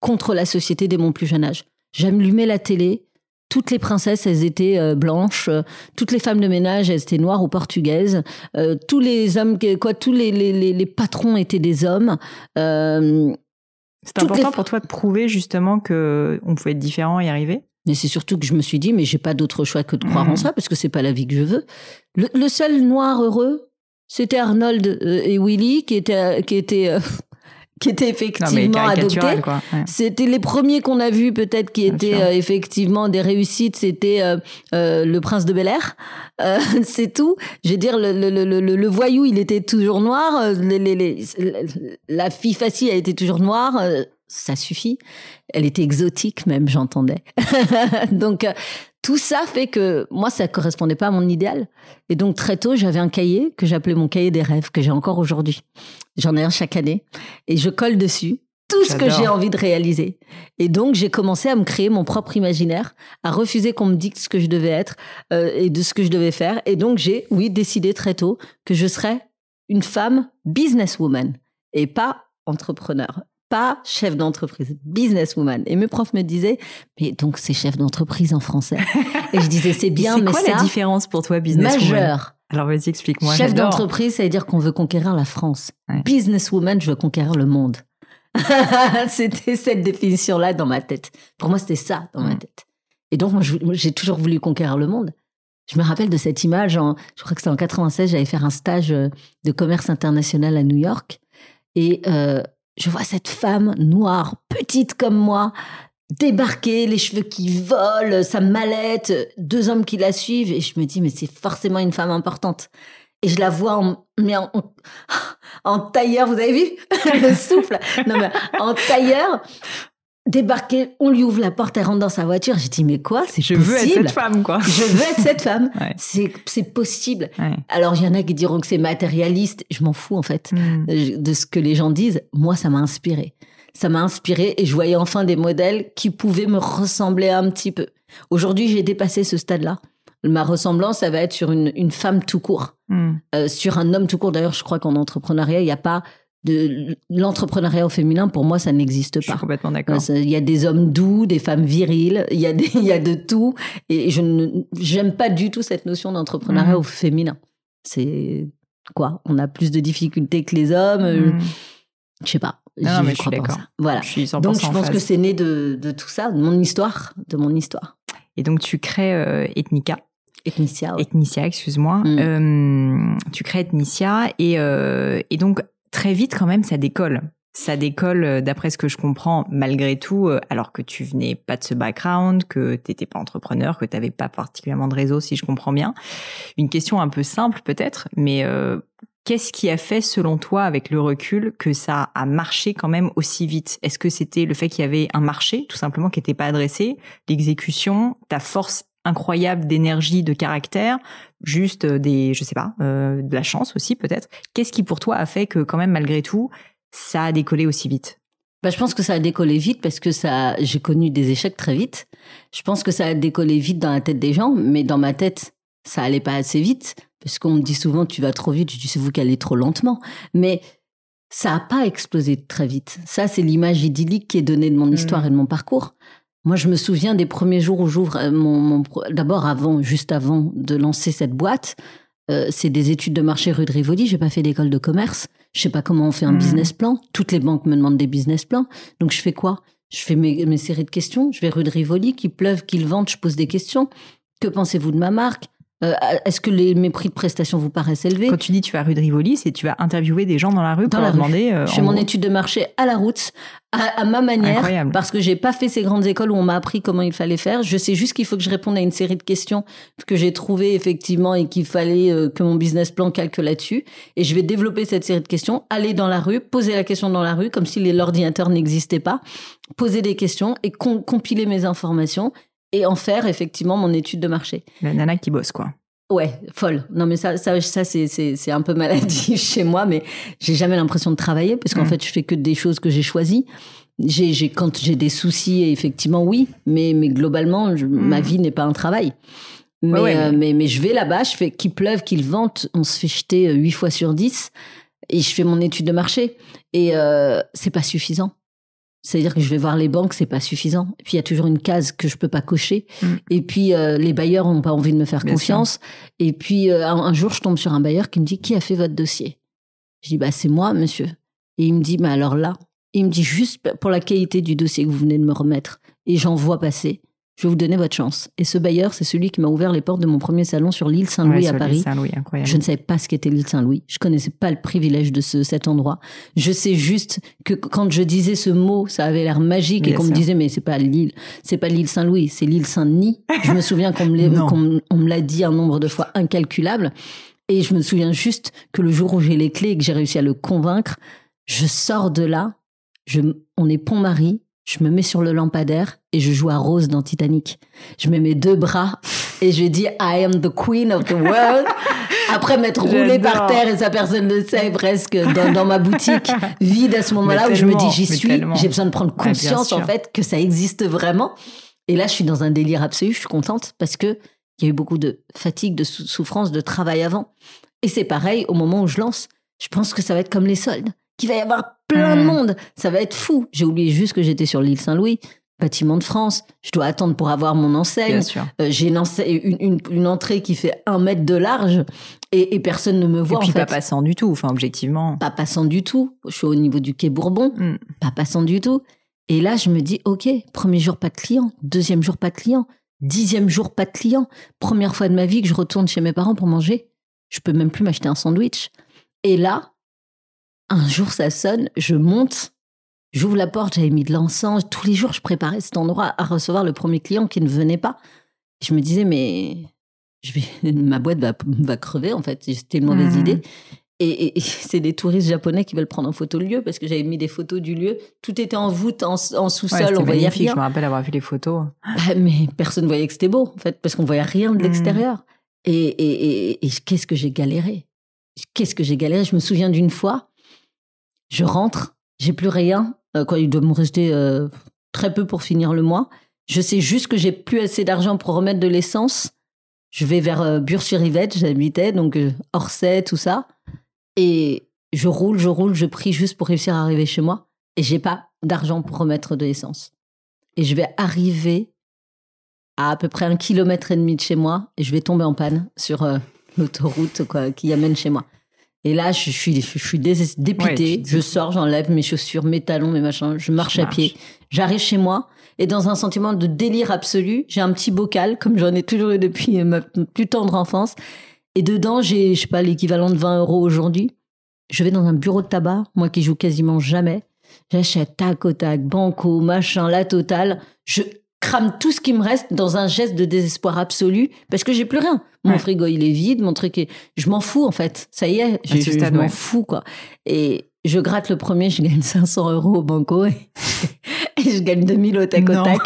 contre la société dès mon plus jeune âge. J'allumais la télé, toutes les princesses elles étaient euh, blanches, toutes les femmes de ménage elles étaient noires ou portugaises, euh, tous les hommes quoi tous les, les, les, les patrons étaient des hommes. Euh, C'est important pour toi de prouver justement que on pouvait être différent et y arriver? Mais c'est surtout que je me suis dit, mais j'ai pas d'autre choix que de croire en ça, parce que c'est pas la vie que je veux. Le, le seul noir heureux, c'était Arnold euh, et Willy, qui étaient, qui étaient, euh, [LAUGHS] qui étaient effectivement adoptés. C'était les premiers qu'on a vus peut-être qui étaient euh, effectivement des réussites. C'était euh, euh, le prince de Bel Air. [LAUGHS] c'est tout. Je veux dire, le, le, le, le, voyou, il était toujours noir. Les, les, les, la fille facile, elle était toujours noire. ça suffit. Elle était exotique même, j'entendais. [LAUGHS] Donc tout ça fait que moi, ça correspondait pas à mon idéal. Et donc, très tôt, j'avais un cahier que j'appelais mon cahier des rêves, que j'ai encore aujourd'hui. J'en ai un chaque année. Et je colle dessus tout ce que j'ai envie de réaliser. Et donc, j'ai commencé à me créer mon propre imaginaire, à refuser qu'on me dise ce que je devais être euh, et de ce que je devais faire. Et donc, j'ai, oui, décidé très tôt que je serais une femme businesswoman et pas entrepreneur pas chef d'entreprise, businesswoman. Et mes profs me disaient, mais donc c'est chef d'entreprise en français. Et je disais, c'est [LAUGHS] bien, mais quoi la différence pour toi, businesswoman? Majeur. Alors vas-y, explique-moi. Chef d'entreprise, ça veut dire qu'on veut conquérir la France. Businesswoman, je veux conquérir le monde. [LAUGHS] c'était cette définition-là dans ma tête. Pour moi, c'était ça dans ma tête. Et donc, moi, j'ai toujours voulu conquérir le monde. Je me rappelle de cette image, en, je crois que c'était en 96, j'avais fait un stage euh, de commerce international à New York. Et euh, je vois cette femme noire, petite comme moi, débarquer, les cheveux qui volent, sa mallette, deux hommes qui la suivent, et je me dis, mais c'est forcément une femme importante. Et je la vois en, mais en, en tailleur, vous avez vu? [LAUGHS] Le souffle. Non mais en tailleur, débarquer, on lui ouvre la porte, elle rentre dans sa voiture. J'ai dit, mais quoi? C'est Je veux être cette femme, quoi. Je veux être cette femme. [LAUGHS] C'est possible. Alors, il y en a qui diront que c'est matérialiste. Je m'en fous, en fait, hmm. de ce que les gens disent. Moi, ça m'a inspiré. Ça m'a inspiré et je voyais enfin des modèles qui pouvaient me ressembler un petit peu. Aujourd'hui, j'ai dépassé ce stade-là. Ma ressemblance, ça va être sur une, une femme tout court, hmm. euh, sur un homme tout court. D'ailleurs, je crois qu'en entrepreneuriat, il n'y a pas de l'entrepreneuriat au féminin, pour moi, ça n'existe pas. Je suis complètement d'accord. Il y a des hommes doux, des femmes viriles, il y a, des, il y a de tout. Et je n'aime pas du tout cette notion d'entrepreneuriat mhm. au féminin. C'est quoi? On a plus de difficultés que les hommes. Euh, mhm. Je sais pas. Non, mais je suis d'accord. Voilà. donc je pense que c'est né de, de, tout ça, de mon histoire, de mon histoire. Et donc tu crées euh, Ethnica. Ethnicia. Ethnicia, excuse-moi. Mm. Euh, tu crées Ethnicia et, et donc très vite quand même ça décolle. Ça décolle euh, d'après ce que je comprends malgré tout, euh, alors que tu venais pas de ce background, que t'étais pas entrepreneur, que t'avais pas particulièrement de réseau, si je comprends bien. Une question un peu simple peut-être, mais euh, qu'est-ce qui a fait selon toi, avec le recul, que ça a marché quand même aussi vite? Est-ce que c'était le fait qu'il y avait un marché, tout simplement, qui n'était pas adressé, l'exécution, ta force incroyable d'énergie, de caractère, juste euh, des, je sais pas, euh, de la chance aussi peut-être. Qu'est-ce qui pour toi a fait que quand même malgré tout, ça a décollé aussi vite? Bah, je pense que ça a décollé vite parce que ça, j'ai connu des échecs très vite. Je pense que ça a décollé vite dans la tête des gens, mais dans ma tête, ça allait pas assez vite parce qu'on me dit souvent tu vas trop vite. Je dis c'est vous qui allez trop lentement, mais ça a pas explosé très vite. Ça, c'est l'image idyllique qui est donnée de mon mmh. histoire et de mon parcours. Moi, je me souviens des premiers jours où j'ouvre euh, mon, d'abord avant, juste avant de lancer cette boîte, euh, c'est des études de marché rue de Rivoli. J'ai pas fait d'école de commerce. Je sais pas comment on fait un mmh. business plan. Toutes les banques me demandent des business plans. Donc je fais quoi? Je fais mes, mes, séries de questions. Je vais rue de Rivoli, qu'il pleuve, qu'il vente, je pose des questions. Que pensez-vous de ma marque? Euh, Est-ce que les, mes prix de prestation vous paraissent élevés? Quand tu dis tu vas rue de Rivoli, c'est tu vas interviewer des gens dans la rue pour leur demander. Euh, je fais mon étude de marché à la route, à, ma manière, parce que j'ai pas fait ces grandes écoles où on m'a appris comment il fallait faire. Je sais juste qu'il faut que je réponde à une série de questions que j'ai trouvées effectivement et qu'il fallait euh, que mon business plan calcule là-dessus. Et je vais développer cette série de questions, aller dans la rue, poser la question dans la rue, comme si l'ordinateur n'existait pas, poser des questions et compiler mes informations et en faire effectivement mon étude de marché. La nana qui bosse, quoi. Ouais, folle. Non, mais ça, ça, ça c'est, c'est, c'est un peu maladif [LAUGHS] chez moi, mais j'ai jamais l'impression de travailler parce qu'en mm. fait, je fais que des choses que j'ai choisies. J'ai, j'ai, quand j'ai des soucis, effectivement, oui, mais, mais globalement, ma mm. vie n'est pas un travail. Mais, euh, mais... mais, je vais là-bas, je fais qu'il pleuve, qu'il vente, on se fait jeter euh, huit fois sur dix et je fais mon étude de marché. Et euh, c'est pas suffisant. C'est-à-dire que je vais voir les banques, c'est pas suffisant. Et puis il y a toujours une case que je peux pas cocher. Mm. Et puis euh, les bailleurs ont pas envie de me faire confiance. Et puis euh, un, jour, je tombe sur un bailleur qui me dit qui a fait votre dossier? Je dis bah c'est moi, monsieur. Et il me dit mais alors là, il me dit juste pour la qualité du dossier que vous venez de me remettre. Et j'en vois passer. Je vais vous donner votre chance. Et ce bailleur, c'est celui qui m'a ouvert les portes de mon premier salon sur l'île Saint-Louis à Paris. Saint-Louis, incroyable. Je ne savais pas ce qu'était l'île Saint-Louis. Je connaissais pas le privilège de ce, cet endroit. Je sais juste que quand je disais ce mot, ça avait l'air magique et qu'on me disait, mais c'est pas l'île, c'est pas l'île Saint-Louis, c'est l'île Saint-Denis. je me souviens qu'on me, [LAUGHS] me l'a dit un nombre de fois incalculable. Et je me souviens juste que le jour où j'ai les clés et que j'ai réussi à le convaincre, je sors de là, je, on est Pont-Marie, je me mets sur le lampadaire et je joue à Rose dans Titanic. Je mets mes deux bras et je dis I am the queen of the world. [LAUGHS] Après m'être roulé par terre et sa personne ne sait presque dans, ma boutique vide à ce moment-là où je me dis j'y suis, j'ai besoin de prendre conscience en fait que ça existe vraiment. Et là je suis dans un délire absolu, je suis contente parce que il y a eu beaucoup de fatigue, de souffrance, de travail avant. Et c'est pareil au moment où je lance. Je pense que ça va être comme les soldes qu'il va y avoir plein de mmh. monde. Ça va être fou. J'ai oublié juste que j'étais sur l'île Saint-Louis, bâtiment de France. Je dois attendre pour avoir mon enseigne. Euh, j'ai une, une, entrée qui fait un mètre de large et, personne ne me voit. Et puis en fait. pas passant du tout, enfin objectivement. Pas passant du tout. Je suis au niveau du quai Bourbon, mmh. pas passant du tout. Et là, je me dis, ok, premier jour pas de client, deuxième jour pas de client, dixième jour pas de client, première fois de ma vie que je retourne chez mes parents pour manger. Je peux même plus m'acheter un sandwich. Et là, un jour, ça sonne, je monte, j'ouvre la porte, j'avais mis de l'encens. Tous les jours, je préparais cet endroit à recevoir le premier client qui ne venait pas. Je me disais, mais je vais, [LAUGHS] ma boîte va, va crever, en fait. C'était une mauvaise mmh. idée. Et, [LAUGHS] c'est des touristes japonais qui veulent prendre en photo le lieu parce que j'avais mis des photos du lieu. Tout était en voûte, en, sous-sol, on voyait rien. Je me rappelle avoir vu les photos. Bah, mais personne ne voyait que c'était beau, en fait, parce qu'on voyait rien de mmh. l'extérieur. Et, et qu'est-ce que j'ai galéré? Qu'est-ce que j'ai galéré? Je me souviens d'une fois, je rentre, j'ai plus rien. Euh, il doit me rester euh, très peu pour finir le mois. Je sais juste que j'ai plus assez d'argent pour remettre de l'essence. Je vais vers euh, Bure-sur-Yvette, j'habitais, donc Orsay, tout ça. Et je roule, je roule, je prie juste pour réussir à arriver chez moi. Et j'ai pas d'argent pour remettre de l'essence. Et je vais arriver à à peu près un kilomètre et demi de chez moi et je vais tomber en panne sur l'autoroute qui amène chez moi. Et là, je suis, je suis dépitée. je sors, j'enlève mes chaussures, mes talons, mes machins. Je marche à pied. J'arrive chez moi et dans un sentiment de délire absolu, j'ai un petit bocal, comme j'en ai toujours eu depuis ma plus tendre enfance. Et dedans, j'ai, je sais pas, l'équivalent de 20 euros aujourd'hui. Je vais dans un bureau de tabac, moi qui joue quasiment jamais. J'achète tac au tac, banco, machin, la totale. Je crame tout ce qui me reste dans un geste de désespoir absolu parce que j'ai plus rien. Mon frigo il est vide, mon truc est... je m'en fous en fait. Ça y est, je, m'en fous quoi. Et je gratte le premier, je gagne 500 euros au banco et, [LAUGHS] je gagne 2000 au tac au tac.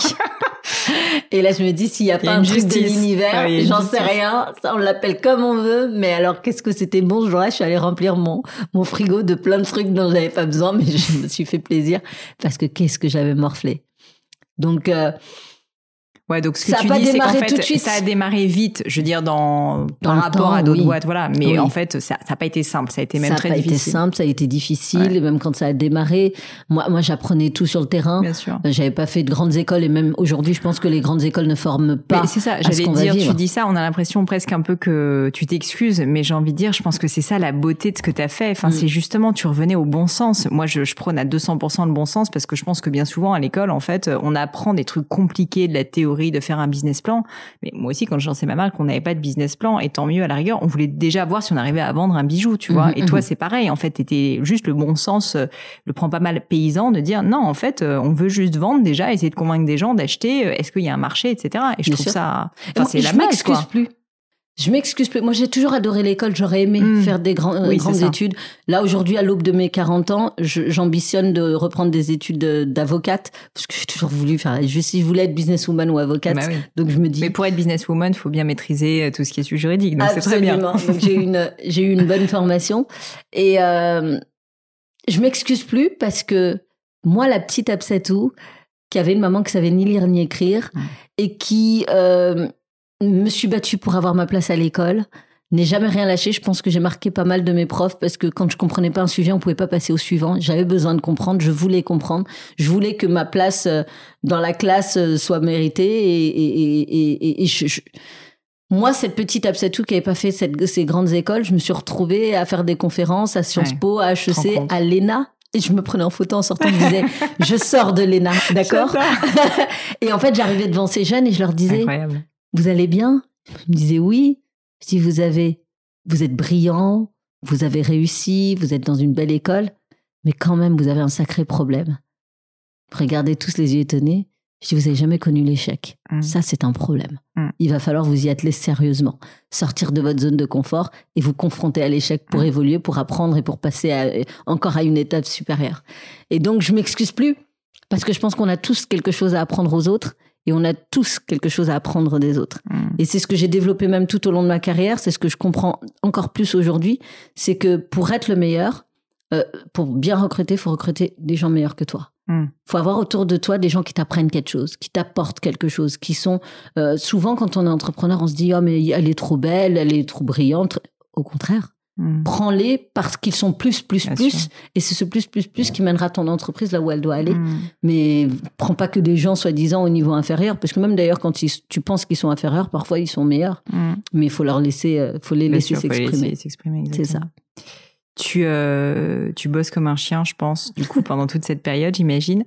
Et là, je me dis, s'il n'y a, pas un truc de l'univers, j'en sais rien. Ça, on l'appelle comme on veut. Mais alors, qu'est-ce que c'était bon? Ce jour-là Je suis allée remplir mon, mon frigo de plein de trucs dont j'avais pas besoin, mais je me suis fait plaisir parce que qu'est-ce que j'avais morflé. Donc, euh, Ouais, donc ce que tu dis, c'est qu'en fait, ça a démarré vite, je veux dire, dans, dans rapport à d'autres boîtes, voilà. Mais en fait, ça n'a pas été simple, ça a été même très difficile. Ça a été simple, ça a été difficile, et même quand ça a démarré, moi, moi j'apprenais tout sur le terrain. Bien sûr. Euh, j'avais pas fait de grandes écoles, et même aujourd'hui, je pense que les grandes écoles ne forment pas. C'est ça, j'allais dire, tu dis ça, on a l'impression presque un peu que tu t'excuses, mais j'ai envie de dire, je pense que c'est ça la beauté de ce que tu as fait. Enfin, mm. c'est justement, tu revenais au bon sens. Moi, je, je prône à 200% le bon sens parce que je pense que bien souvent, à l'école, en fait, on apprend des trucs compliqués de la théorie, de faire un business plan. Mais moi aussi, quand je lançais ma marque, on n'avait pas de business plan. Et tant mieux, à la rigueur, on voulait déjà voir si on arrivait à vendre un bijou, tu vois. Mhm, et toi, mhm. c'est pareil. En fait, t'étais juste le bon sens, euh, le prend pas mal paysan de dire non, en fait, euh, on veut juste vendre déjà, essayer de convaincre des gens d'acheter. Euh, est-ce qu'il y a un marché, etc. Et je trouve ça, enfin, c'est la base, quoi. plus. Je m'excuse. Moi, j'ai toujours adoré l'école. J'aurais aimé hmm. faire des grandes études. Là, aujourd'hui, à l'aube de mes 40 ans, j'ambitionne de reprendre des études d'avocate parce que j'ai toujours voulu faire. Je, si je voulais être businesswoman ou avocate, bah donc je me dis. Mais pour être businesswoman, il faut bien maîtriser euh, tout ce qui est juridique. Donc c'est très bien. donc j'ai eu une [LAUGHS] j'ai eu une bonne formation et euh, je m'excuse plus parce que moi, la petite Absatou, qui avait une maman qui savait ni lire ni écrire et qui euh, me suis battue pour avoir ma place à l'école. N'ai jamais rien lâché. Je pense que j'ai marqué pas mal de mes profs parce que quand je comprenais pas un sujet, on pouvait pas passer au suivant. J'avais besoin de comprendre. Je voulais comprendre. Je voulais que ma place euh, dans la classe euh, soit méritée et, et, je, moi, cette petite Absatou qui n'avait pas fait cette, ces grandes écoles, je me suis retrouvée à faire des conférences à Sciences Po, à HEC, à l'ENA. Et je me prenais en photo en sortant, je disais, [LAUGHS] je sors de l'ENA, d'accord? [LAUGHS] Et en fait, j'arrivais devant ces jeunes et je leur disais, Incroyable. Vous allez bien? Ils me disaient oui. Si vous avez, vous êtes brillant, vous avez réussi, vous êtes dans une belle école, mais quand même, vous avez un sacré problème. Regardez tous les yeux étonnés. Je dis, vous avez jamais connu l'échec. Mm. Ça, c'est un problème. Mm. Il va falloir vous y atteler sérieusement, sortir de votre zone de confort et vous confronter à l'échec pour Mm. évoluer, pour apprendre et pour passer à- encore à une étape supérieure. Et donc, je m'excuse plus parce que je pense qu'on a tous quelque chose à apprendre aux autres et on a tous quelque chose à apprendre des autres. Mm. Et c'est ce que j'ai développé même tout au long de ma carrière, c'est ce que je comprends encore plus aujourd'hui, c'est que pour être le meilleur, euh, pour bien recruter, faut recruter des gens meilleurs que toi. Mm. faut avoir autour de toi des gens qui t'apprennent quelque chose, qui t'apportent quelque chose, qui sont euh, souvent quand on est entrepreneur, on se dit oh mais elle est trop belle, elle est trop brillante. Au contraire, Mm. prends-les parce qu'ils sont plus plus Bien plus, sûr. et c'est ce plus plus plus qui mènera ton entreprise là où elle doit aller. Mm. Mais prends pas que des gens soi-disant au niveau inférieur, parce que même d'ailleurs quand ils- tu penses qu'ils sont inférieurs, parfois ils sont meilleurs. Mm. Mais il faut leur laisser, euh, faut les Bien laisser s'exprimer. C'est ça. Tu, euh, tu bosses comme un chien, je pense, du coup, pendant toute cette période, j'imagine.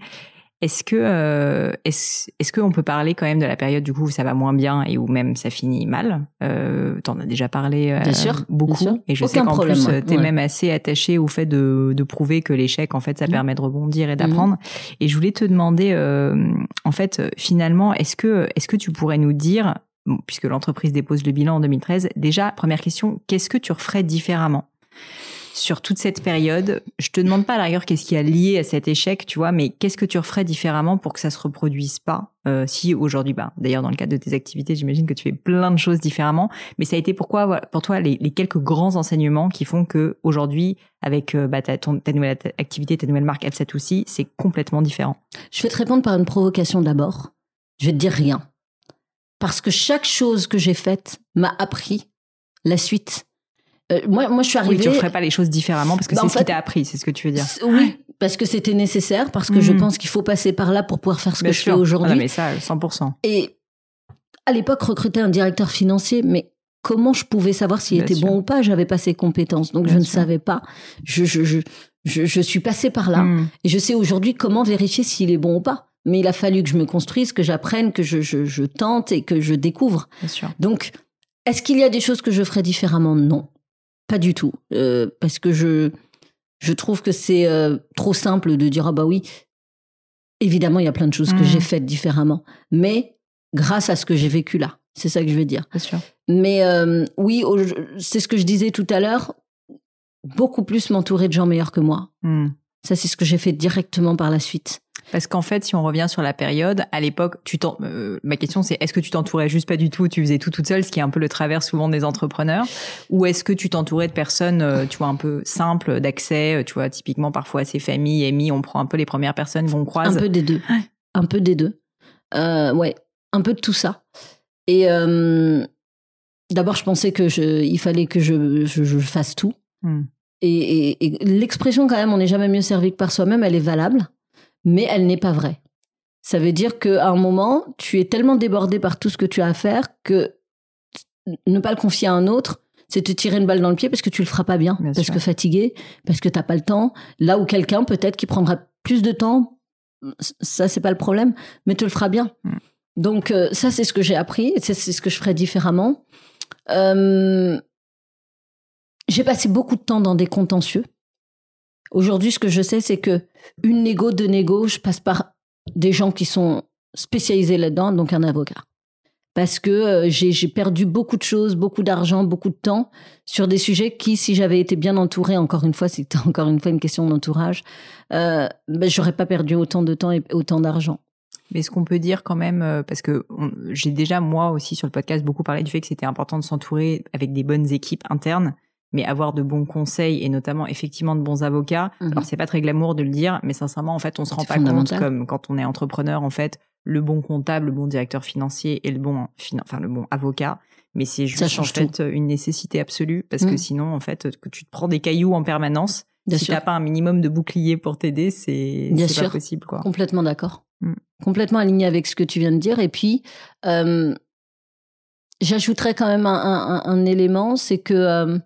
Est-ce que euh, est-ce est-ce qu'on peut parler quand même de la période du coup où ça va moins bien et où même ça finit mal? Euh, T'en as déjà parlé euh, Bien sûr, beaucoup bien sûr. et je sais qu'en plus ouais. tu es Ouais. même assez attaché au fait de, de prouver que l'échec en fait ça Mhm. permet de rebondir et d'apprendre. Et je voulais te demander euh, en fait finalement est-ce que est-ce que tu pourrais nous dire bon, puisque l'entreprise dépose le bilan en 2013 déjà première question qu'est-ce que tu referais différemment? Sur toute cette période, je te demande pas à qu'est-ce qui a lié à cet échec, tu vois, mais qu'est-ce que tu referais différemment pour que ça se reproduise pas euh, Si aujourd'hui, bah, d'ailleurs dans le cadre de tes activités, j'imagine que tu fais plein de choses différemment, mais ça a été pourquoi pour toi les, quelques grands enseignements qui font que aujourd'hui, avec euh, bah, ta, ton- ta nouvelle activité, ta nouvelle marque L7 aussi, c'est complètement différent. Je vais te répondre par une provocation d'abord. Je vais te dire rien. Parce que chaque chose que j'ai faite m'a appris la suite. Euh, moi, moi, je suis Oui, arrivée. tu referais pas les choses différemment parce que Bah, c'est ce qui fait, t'a appris, c'est ce que tu veux dire. Oui, parce que c'était nécessaire, parce que je Mhm. pense qu'il faut passer par là pour pouvoir faire ce Bien que je fais Ah aujourd'hui. non, mais ça, 100%. Et à l'époque, recruter un directeur financier, mais comment je pouvais savoir s'il Bien était sûr. bon ou pas? J'avais pas ses compétences, donc Bien je ne sûr. savais pas. Je, je, je, je, je suis passée par là. Mm. Et je sais aujourd'hui comment vérifier s'il est bon ou pas. Mais il a fallu que je me construise, que j'apprenne, que je, je, je tente et que je découvre. Bien sûr. Donc, est-ce qu'il y a des choses que je ferais différemment? Non, pas du tout. Euh, parce que je, je trouve que c'est euh, trop simple de dire ah bah oui. Évidemment, il y a plein de choses que Mhm. j'ai faites différemment, mais grâce à ce que j'ai vécu là, c'est ça que je veux dire. Bien sûr. Mais euh, oui, c'est ce que je disais tout à l'heure. Beaucoup plus m'entourer de gens meilleurs que moi. Mm. Ça, c'est ce que j'ai fait directement par la suite. Parce qu'en fait, si on revient sur la période, à l'époque, tu t'en, euh, ma question c'est est-ce que tu t'entourais juste pas du tout, tu faisais tout toute seule, ce qui est un peu le travers souvent des entrepreneurs, ou est-ce que tu t'entourais de personnes, euh, tu vois, un peu simples d'accès, euh, tu vois, typiquement parfois ces familles, amis, on prend un peu les premières personnes qu'on croise. Un peu des deux. Un peu des deux. Euh, ouais, un peu de tout ça. Et d'abord, je pensais que je, il fallait que je, je, je fasse tout. Hmm. Et, et- et l'expression, quand même, on n'est jamais mieux servi que par soi-même, elle est valable, mais elle n'est pas vraie. Ça veut dire qu'à un moment, tu es tellement débordé par tout ce que tu as à faire que ne pas le confier à un autre, c'est te tirer une balle dans le pied parce que tu le feras pas bien, Bien parce sûr. que fatigué, parce que t'as pas le temps. Là où quelqu'un peut-être qui prendra plus de temps, ça c'est pas le problème, mais te le fera bien. Mm. Donc euh, ça c'est ce que j'ai appris, et c'est ce que je ferais différemment. Euh, j'ai passé beaucoup de temps dans des contentieux. Aujourd'hui, ce que je sais, c'est que une négo, deux négo, je passe par des gens qui sont spécialisés là-dedans, donc un avocat. Parce que euh, j'ai perdu beaucoup de choses, beaucoup d'argent, beaucoup de temps sur des sujets qui, si j'avais été bien entourée, encore une fois, [LAUGHS] c'était encore une fois une question d'entourage, euh, ben, j'aurais pas perdu autant de temps et autant d'argent. Mais ce qu'on peut dire quand même, euh, parce que j'ai déjà moi aussi sur le podcast beaucoup parlé du fait que c'était important de s'entourer avec des bonnes équipes internes, mais avoir de bons conseils et notamment effectivement de bons avocats. Mhm. Alors c'est pas très glamour de le dire, mais sincèrement en fait on se rend pas compte comme quand on est entrepreneur en fait le bon comptable, le bon directeur financier et le bon enfin le bon avocat. Mais c'est juste en change fait une nécessité absolue parce que Mhm. sinon en fait que tu te prends des cailloux en permanence. Bien si t'as pas un minimum de bouclier pour t'aider, c'est pas possible quoi. Complètement d'accord. Mm. Complètement aligné avec ce que tu viens de dire. Et puis, euh, j'ajouterais quand même un, un- un- un élément, c'est que euh,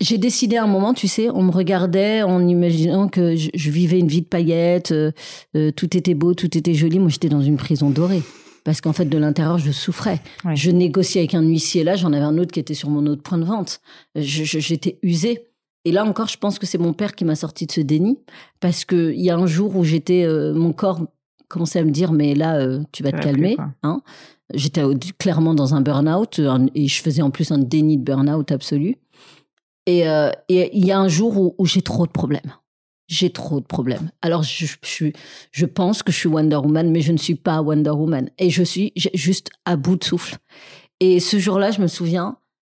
j'ai décidé à un moment, tu sais, on me regardait en imaginant que je, vivais une vie de paillettes, euh, euh, tout était beau, tout était joli. Moi, j'étais dans une prison dorée. Parce qu'en fait, de l'intérieur, je souffrais. Je négociais avec un huissier là, j'en avais un autre qui était sur mon autre point de vente. J'étais usée. Et là encore, je pense que c'est mon père qui m'a sorti de ce déni. Parce qu'il y a un jour où j'étais, euh, mon corps commençait à me dire, mais là, tu vas te calmer. Hein J'étais clairement dans un burn-out et je faisais en plus un déni de burn-out absolu. Euh, et il y a un jour où, j'ai trop de problèmes. J'ai trop de problèmes. Alors, je, je, pense que je suis Wonder Woman, mais je ne suis pas Wonder Woman. Et je suis juste à bout de souffle. Et ce jour-là, je me souviens,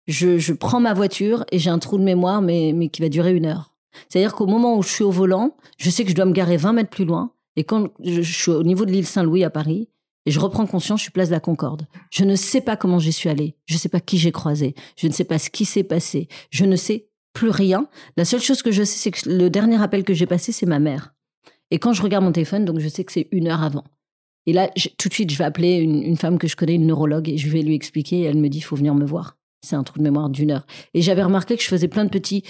je, je prends ma voiture et j'ai un trou de mémoire, mais, mais qui va durer une heure. C'est-à-dire qu'au moment où je suis au volant, je sais que je dois me garer 20 mètres plus loin. Et quand je suis au niveau de l'île Saint-Louis à Paris, et je reprends conscience, je suis place de la Concorde. Je ne sais pas comment j'y suis allée. Je ne sais pas qui j'ai croisé. Je ne sais pas ce qui s'est passé. Je ne sais plus rien. La seule chose que je sais, c'est que le dernier appel que j'ai passé, c'est ma mère. Et quand je regarde mon téléphone, donc je sais que c'est une heure avant. Et là, tout de suite, je vais appeler une, femme que je connais, une neurologue, et je vais lui expliquer. Elle me dit, il faut venir me voir. C'est un trou de mémoire d'une heure. Et j'avais remarqué que je faisais plein de petits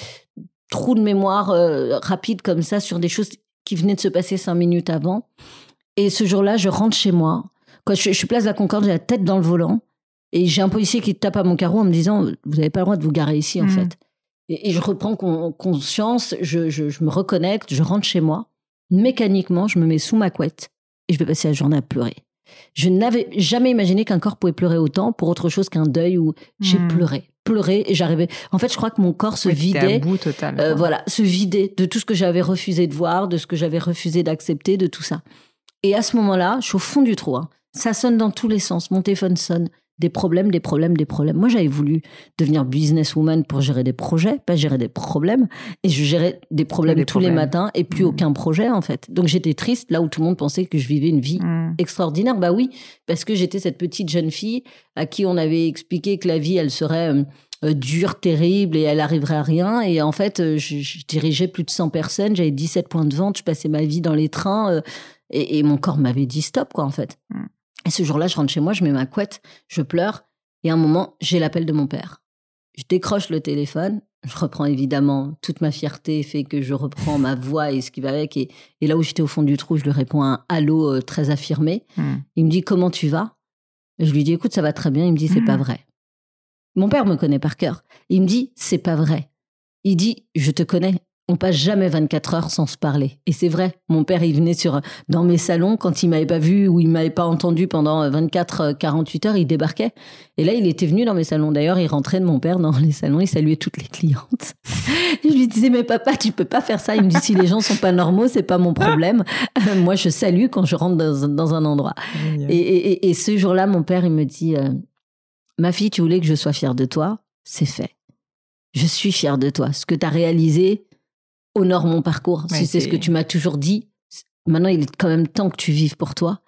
trous de mémoire euh, rapides comme ça sur des choses qui venaient de se passer cinq minutes avant. Et ce jour-là, je rentre chez moi. Je, suis place de la Concorde, j'ai la tête dans le volant. Et j'ai un policier qui tape à mon carreau en me disant Vous n'avez pas le droit de vous garer ici, en mmh. fait. Et, je reprends conscience, je, je, me reconnecte, je rentre chez moi. Mécaniquement, je me mets sous ma couette et je vais passer la journée à pleurer. Je n'avais jamais imaginé qu'un corps pouvait pleurer autant pour autre chose qu'un deuil où j'ai mmh. pleuré, pleuré et j'arrivais. En fait, je crois que mon corps se vidait. bout total, euh, voilà, se vidait de tout ce que j'avais refusé de voir, de ce que j'avais refusé d'accepter, de tout ça. Et à ce moment-là, je suis au fond du trou. Hein. Ça sonne dans tous les sens. Mon téléphone sonne. Des problèmes, des problèmes, des problèmes. Moi, j'avais voulu devenir businesswoman pour gérer des projets, pas gérer des problèmes. Et je gérais des problèmes tous les matins et plus mmh. aucun projet, en fait. Donc, j'étais triste là où tout le monde pensait que je vivais une vie mmh. extraordinaire. Bah oui, parce que j'étais cette petite jeune fille à qui on avait expliqué que la vie, elle serait euh, euh, dure, terrible et elle arriverait à rien. Et en fait, euh, je, dirigeais plus de 100 personnes, j'avais 17 points de vente, je passais ma vie dans les trains et, mon corps m'avait dit stop, quoi, en fait. Mmh. Et ce jour-là, je rentre chez moi, je mets ma couette, je pleure, et à un moment, j'ai l'appel de mon père. Je décroche le téléphone, je reprends évidemment toute ma fierté, fait que je reprends ma voix et ce qui va avec. Et, là où j'étais au fond du trou, je lui réponds un allô euh, très affirmé. Hmm. Il me dit comment tu vas? Je lui dis écoute, ça va très bien. Il me dit c'est pas hmm. vrai. Mon père me connaît par cœur. Il me dit c'est pas vrai. Il dit je te connais on passe jamais 24 heures sans se parler. Et c'est vrai, mon père, il venait sur, dans mes salons, quand il m'avait pas vu ou il m'avait pas entendu pendant 24, 48 heures, il débarquait. Et là, il était venu dans mes salons. D'ailleurs, il rentrait de mon père dans les salons, il saluait toutes les clientes. [LAUGHS] je lui disais, mais papa, tu peux pas faire ça. Il me dit, si les gens sont pas normaux, c'est pas mon problème. [LAUGHS] Moi, je salue quand je rentre dans, un endroit. Et, ce jour-là, mon père, il me dit, euh, ma fille, tu voulais que je sois fière de toi? C'est fait. Je suis fière de toi. Ce que tu as réalisé, honore mon parcours. si c'est ce que tu m'as toujours dit, maintenant il est quand même temps que tu vives pour toi.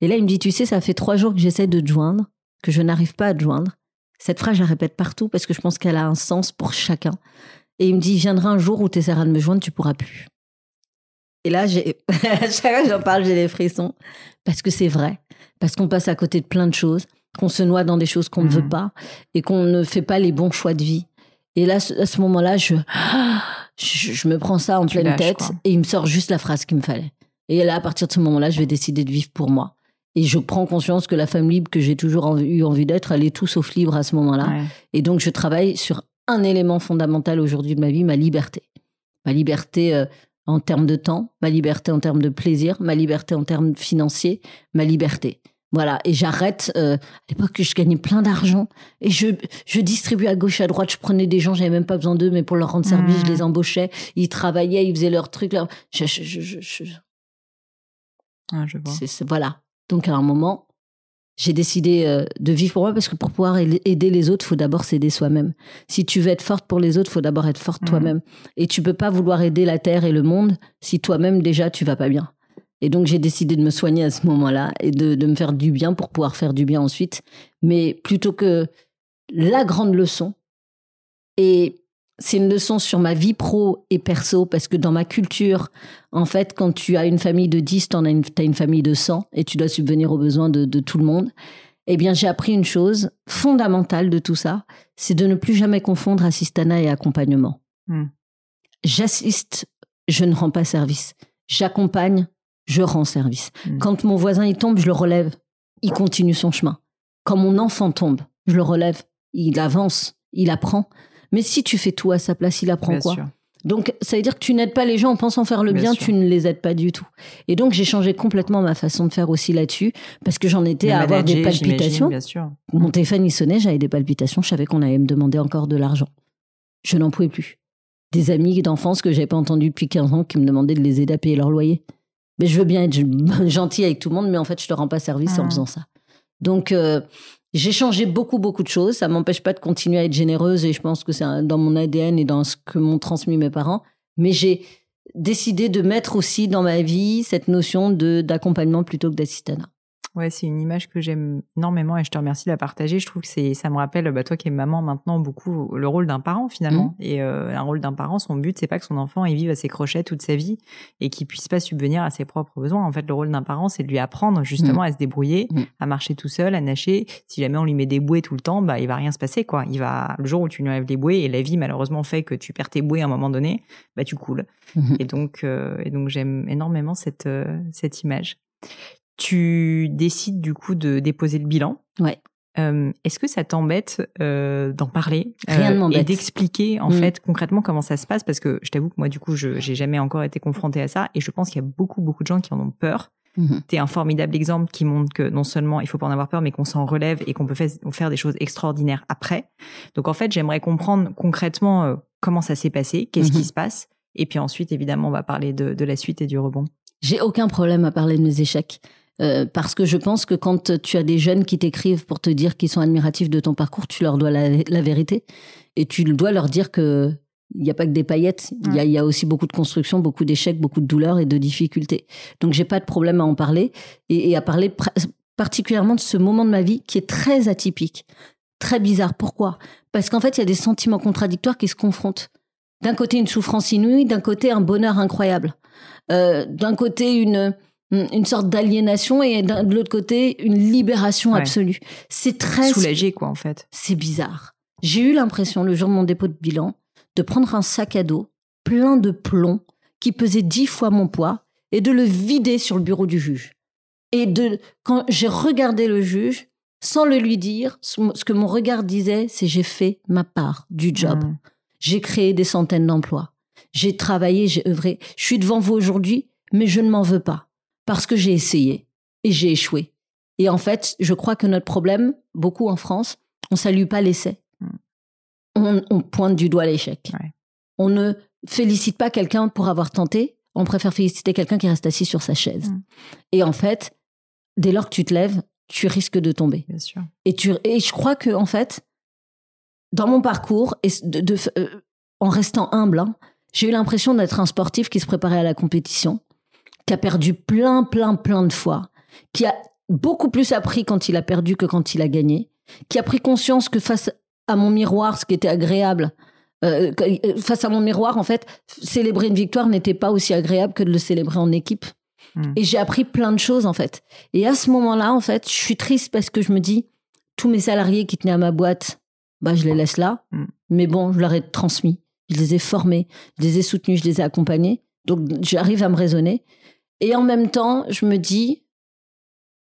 Et là, il me dit, tu sais, ça fait trois jours que j'essaie de te joindre, que je n'arrive pas à te joindre. Cette phrase, je la répète partout parce que je pense qu'elle a un sens pour chacun. Et il me dit, viendra un jour où tu essaieras de me joindre, tu pourras plus. Et là, j'ai, [LAUGHS] chaque fois que j'en parle, j'ai des frissons. Parce que c'est vrai. Parce qu'on passe à côté de plein de choses, qu'on se noie dans des choses qu'on ne veut mmh. pas et qu'on ne fait pas les bons choix de vie. Et là, à ce moment-là, je, je, me prends ça en pleine tête et il me sort juste la phrase qu'il me fallait. Et là, à partir de ce moment-là, je vais décider de vivre pour moi. Et je prends conscience que la femme libre que j'ai toujours eu envie d'être, elle est tout sauf libre à ce moment-là. Et donc, je travaille sur un élément fondamental aujourd'hui de ma vie, ma liberté. Ma liberté euh, en termes de temps, ma liberté en termes de plaisir, ma liberté en termes financiers, ma liberté. Voilà, et j'arrête. Euh, à l'époque, je gagnais plein d'argent et je, je distribuais à gauche, à droite. Je prenais des gens, j'avais même pas besoin d'eux, mais pour leur rendre service, je les mmh. embauchais. Ils travaillaient, ils faisaient leurs trucs. Je, je, je, ah, je vois. voilà. Donc à un moment, j'ai décidé euh, de vivre pour moi parce que pour pouvoir aider les autres, il faut d'abord s'aider soi-même. Si tu veux être forte pour les autres, il faut d'abord être forte mmh. toi-même. Et tu peux pas vouloir aider la terre et le monde si toi-même déjà tu vas pas bien. Et donc j'ai décidé de me soigner à ce moment-là et de, de, me faire du bien pour pouvoir faire du bien ensuite. Mais plutôt que la grande leçon, et c'est une leçon sur ma vie pro et perso, parce que dans ma culture, en fait, quand tu as une famille de 10, tu as une, une famille de 100 et tu dois subvenir aux besoins de, de tout le monde. Eh bien, j'ai appris une chose fondamentale de tout ça, c'est de ne plus jamais confondre assistana et accompagnement. Hmm. J'assiste, je ne rends pas service. J'accompagne, je rends service. Hmm. Quand mon voisin il tombe, je le relève, il continue son chemin. Quand mon enfant tombe, je le relève, il avance, il apprend. Mais si tu fais tout à sa place, il apprend Bien quoi? sûr. Donc, ça veut dire que tu n'aides pas les gens en pensant faire le Bien tu ne les aides pas du tout. Et donc, j'ai changé complètement ma façon de faire aussi là-dessus, parce que j'en étais à avoir des palpitations. Bien sûr. Mon téléphone, il sonnait, j'avais des palpitations, je savais qu'on allait me demander encore de l'argent. Je n'en pouvais plus. Des amis d'enfance que j'avais pas entendus depuis 15 ans qui me demandaient de les aider à payer leur loyer. Mais je veux bien être gentil [LAUGHS] avec tout le monde, mais en fait, je te rends pas service en Mhm. faisant ça. Donc, euh, j'ai changé beaucoup, beaucoup de choses. Ça m'empêche pas de continuer à être généreuse et je pense que c'est dans mon ADN et dans ce que m'ont transmis mes parents. Mais j'ai décidé de mettre aussi dans ma vie cette notion de d'accompagnement plutôt que d'assistanat. Ouais, c'est une image que j'aime énormément et je te remercie de la partager. Je trouve que c'est, ça me rappelle, bah, toi qui es maman maintenant, beaucoup le rôle d'un parent finalement. Et euh, un rôle d'un parent, son but, c'est pas que son enfant il vive à ses crochets toute sa vie et qu'il puisse pas subvenir à ses propres besoins. En fait, le rôle d'un parent, c'est de lui apprendre justement à se débrouiller, Mm. à marcher tout seul, à nager. Si jamais on lui met des bouées tout le temps, bah il va rien se passer quoi. Il va le jour où tu lui enlèves les bouées et la vie malheureusement fait que tu perds tes bouées à un moment donné, bah tu coules. Et donc, euh, et donc j'aime énormément cette, euh, cette image. Tu décides du coup de déposer le bilan. Ouais. Euh, Est-ce que ça t'embête euh, d'en parler euh, Rien ne et d'expliquer en Mm. fait concrètement comment ça se passe? Parce que je t'avoue que moi du coup je j'ai jamais encore été confrontée à ça et je pense qu'il y a beaucoup beaucoup de gens qui en ont peur. Mhm. T'es un formidable exemple qui montre que non seulement il faut pas en avoir peur, mais qu'on s'en relève et qu'on peut faire des choses extraordinaires après. Donc en fait, j'aimerais comprendre concrètement euh, comment ça s'est passé, qu'est-ce qui se passe, et puis ensuite, évidemment, on va parler de, de la suite et du rebond. J'ai aucun problème à parler de mes échecs. Euh, parce que je pense que quand tu as des jeunes qui t'écrivent pour te dire qu'ils sont admiratifs de ton parcours, tu leur dois la, la vérité. Et tu dois leur dire que il n'y a pas que des paillettes. Il y, a, il y a aussi beaucoup de construction, beaucoup d'échecs, beaucoup de douleurs et de difficultés. Donc j'ai pas de problème à en parler et, et à parler pr- particulièrement de ce moment de ma vie qui est très atypique, très bizarre. Pourquoi? Parce qu'en fait, il y a des sentiments contradictoires qui se confrontent. D'un côté, une souffrance inouïe, d'un côté, un bonheur incroyable. Euh, d'un côté, une, une sorte d'aliénation et de l'autre côté, une libération Ouais. absolue. C'est très Soulagé, quoi, en fait. c'est bizarre. J'ai eu l'impression, le jour de mon dépôt de bilan, de prendre un sac à dos plein de plomb qui pesait dix fois mon poids et de le vider sur le bureau du juge. Et de, quand j'ai regardé le juge, sans le lui dire, ce que mon regard disait, c'est j'ai fait ma part du job. Mm. J'ai créé des centaines d'emplois. J'ai travaillé, j'ai œuvré. Je suis devant vous aujourd'hui, mais je ne m'en veux pas. Parce que j'ai essayé et j'ai échoué. Et en fait, je crois que notre problème, beaucoup en France, on salue pas l'essai. Mm. On, on pointe du doigt l'échec. Ouais. On ne félicite pas quelqu'un pour avoir tenté. On préfère féliciter quelqu'un qui reste assis sur sa chaise. Mm. Et en fait, dès lors que tu te lèves, tu risques de tomber. Bien sûr. Et, tu, et je crois que, en fait, dans mon parcours, et de, de- euh, en restant humble, hein, j'ai eu l'impression d'être un sportif qui se préparait à la compétition, qui a perdu plein, plein, plein de fois, qui a beaucoup plus appris quand il a perdu que quand il a gagné, qui a pris conscience que face à mon miroir, ce qui était agréable, euh, euh, face à mon miroir, en fait, célébrer une victoire n'était pas aussi agréable que de le célébrer en équipe. Mm. Et j'ai appris plein de choses, en fait. Et à ce moment-là, en fait, je suis triste parce que je me dis, tous mes salariés qui tenaient à ma boîte, bah, je les laisse là. Mm. Mais bon, je leur ai transmis. Je les ai formés, je les ai soutenus, je les ai accompagnés. Donc, j'arrive à me raisonner. Et en même temps, je me dis,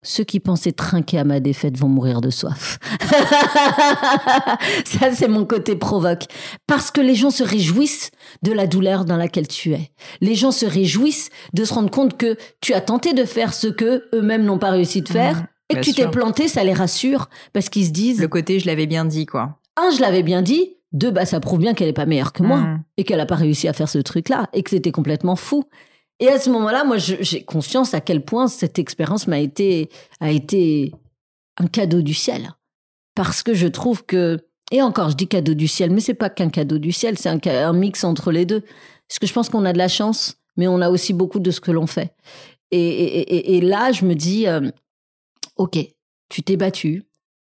ceux qui pensaient trinquer à ma défaite vont mourir de soif. [LAUGHS] Ça, c'est mon côté provoque. Parce que les gens se réjouissent de la douleur dans laquelle tu es. Les gens se réjouissent de se rendre compte que tu as tenté de faire ce que eux-mêmes n'ont pas réussi de faire. Et que tu t'es planté, ça les rassure. Parce qu'ils se disent, Le côté, je l'avais bien dit, quoi. un, je l'avais bien dit. Deux, bah, ça prouve bien qu'elle est pas meilleure que moi Mm. et qu'elle n'a pas réussi à faire ce truc-là et que c'était complètement fou. Et à ce moment-là, moi, j'ai conscience à quel point cette expérience m'a été, a été un cadeau du ciel. Parce que je trouve que, et encore, je dis cadeau du ciel, mais c'est pas qu'un cadeau du ciel, c'est un, mix entre les deux. Parce que je pense qu'on a de la chance, mais on a aussi beaucoup de ce que l'on fait. Et, là, je me dis, euh, ok, tu t'es battu,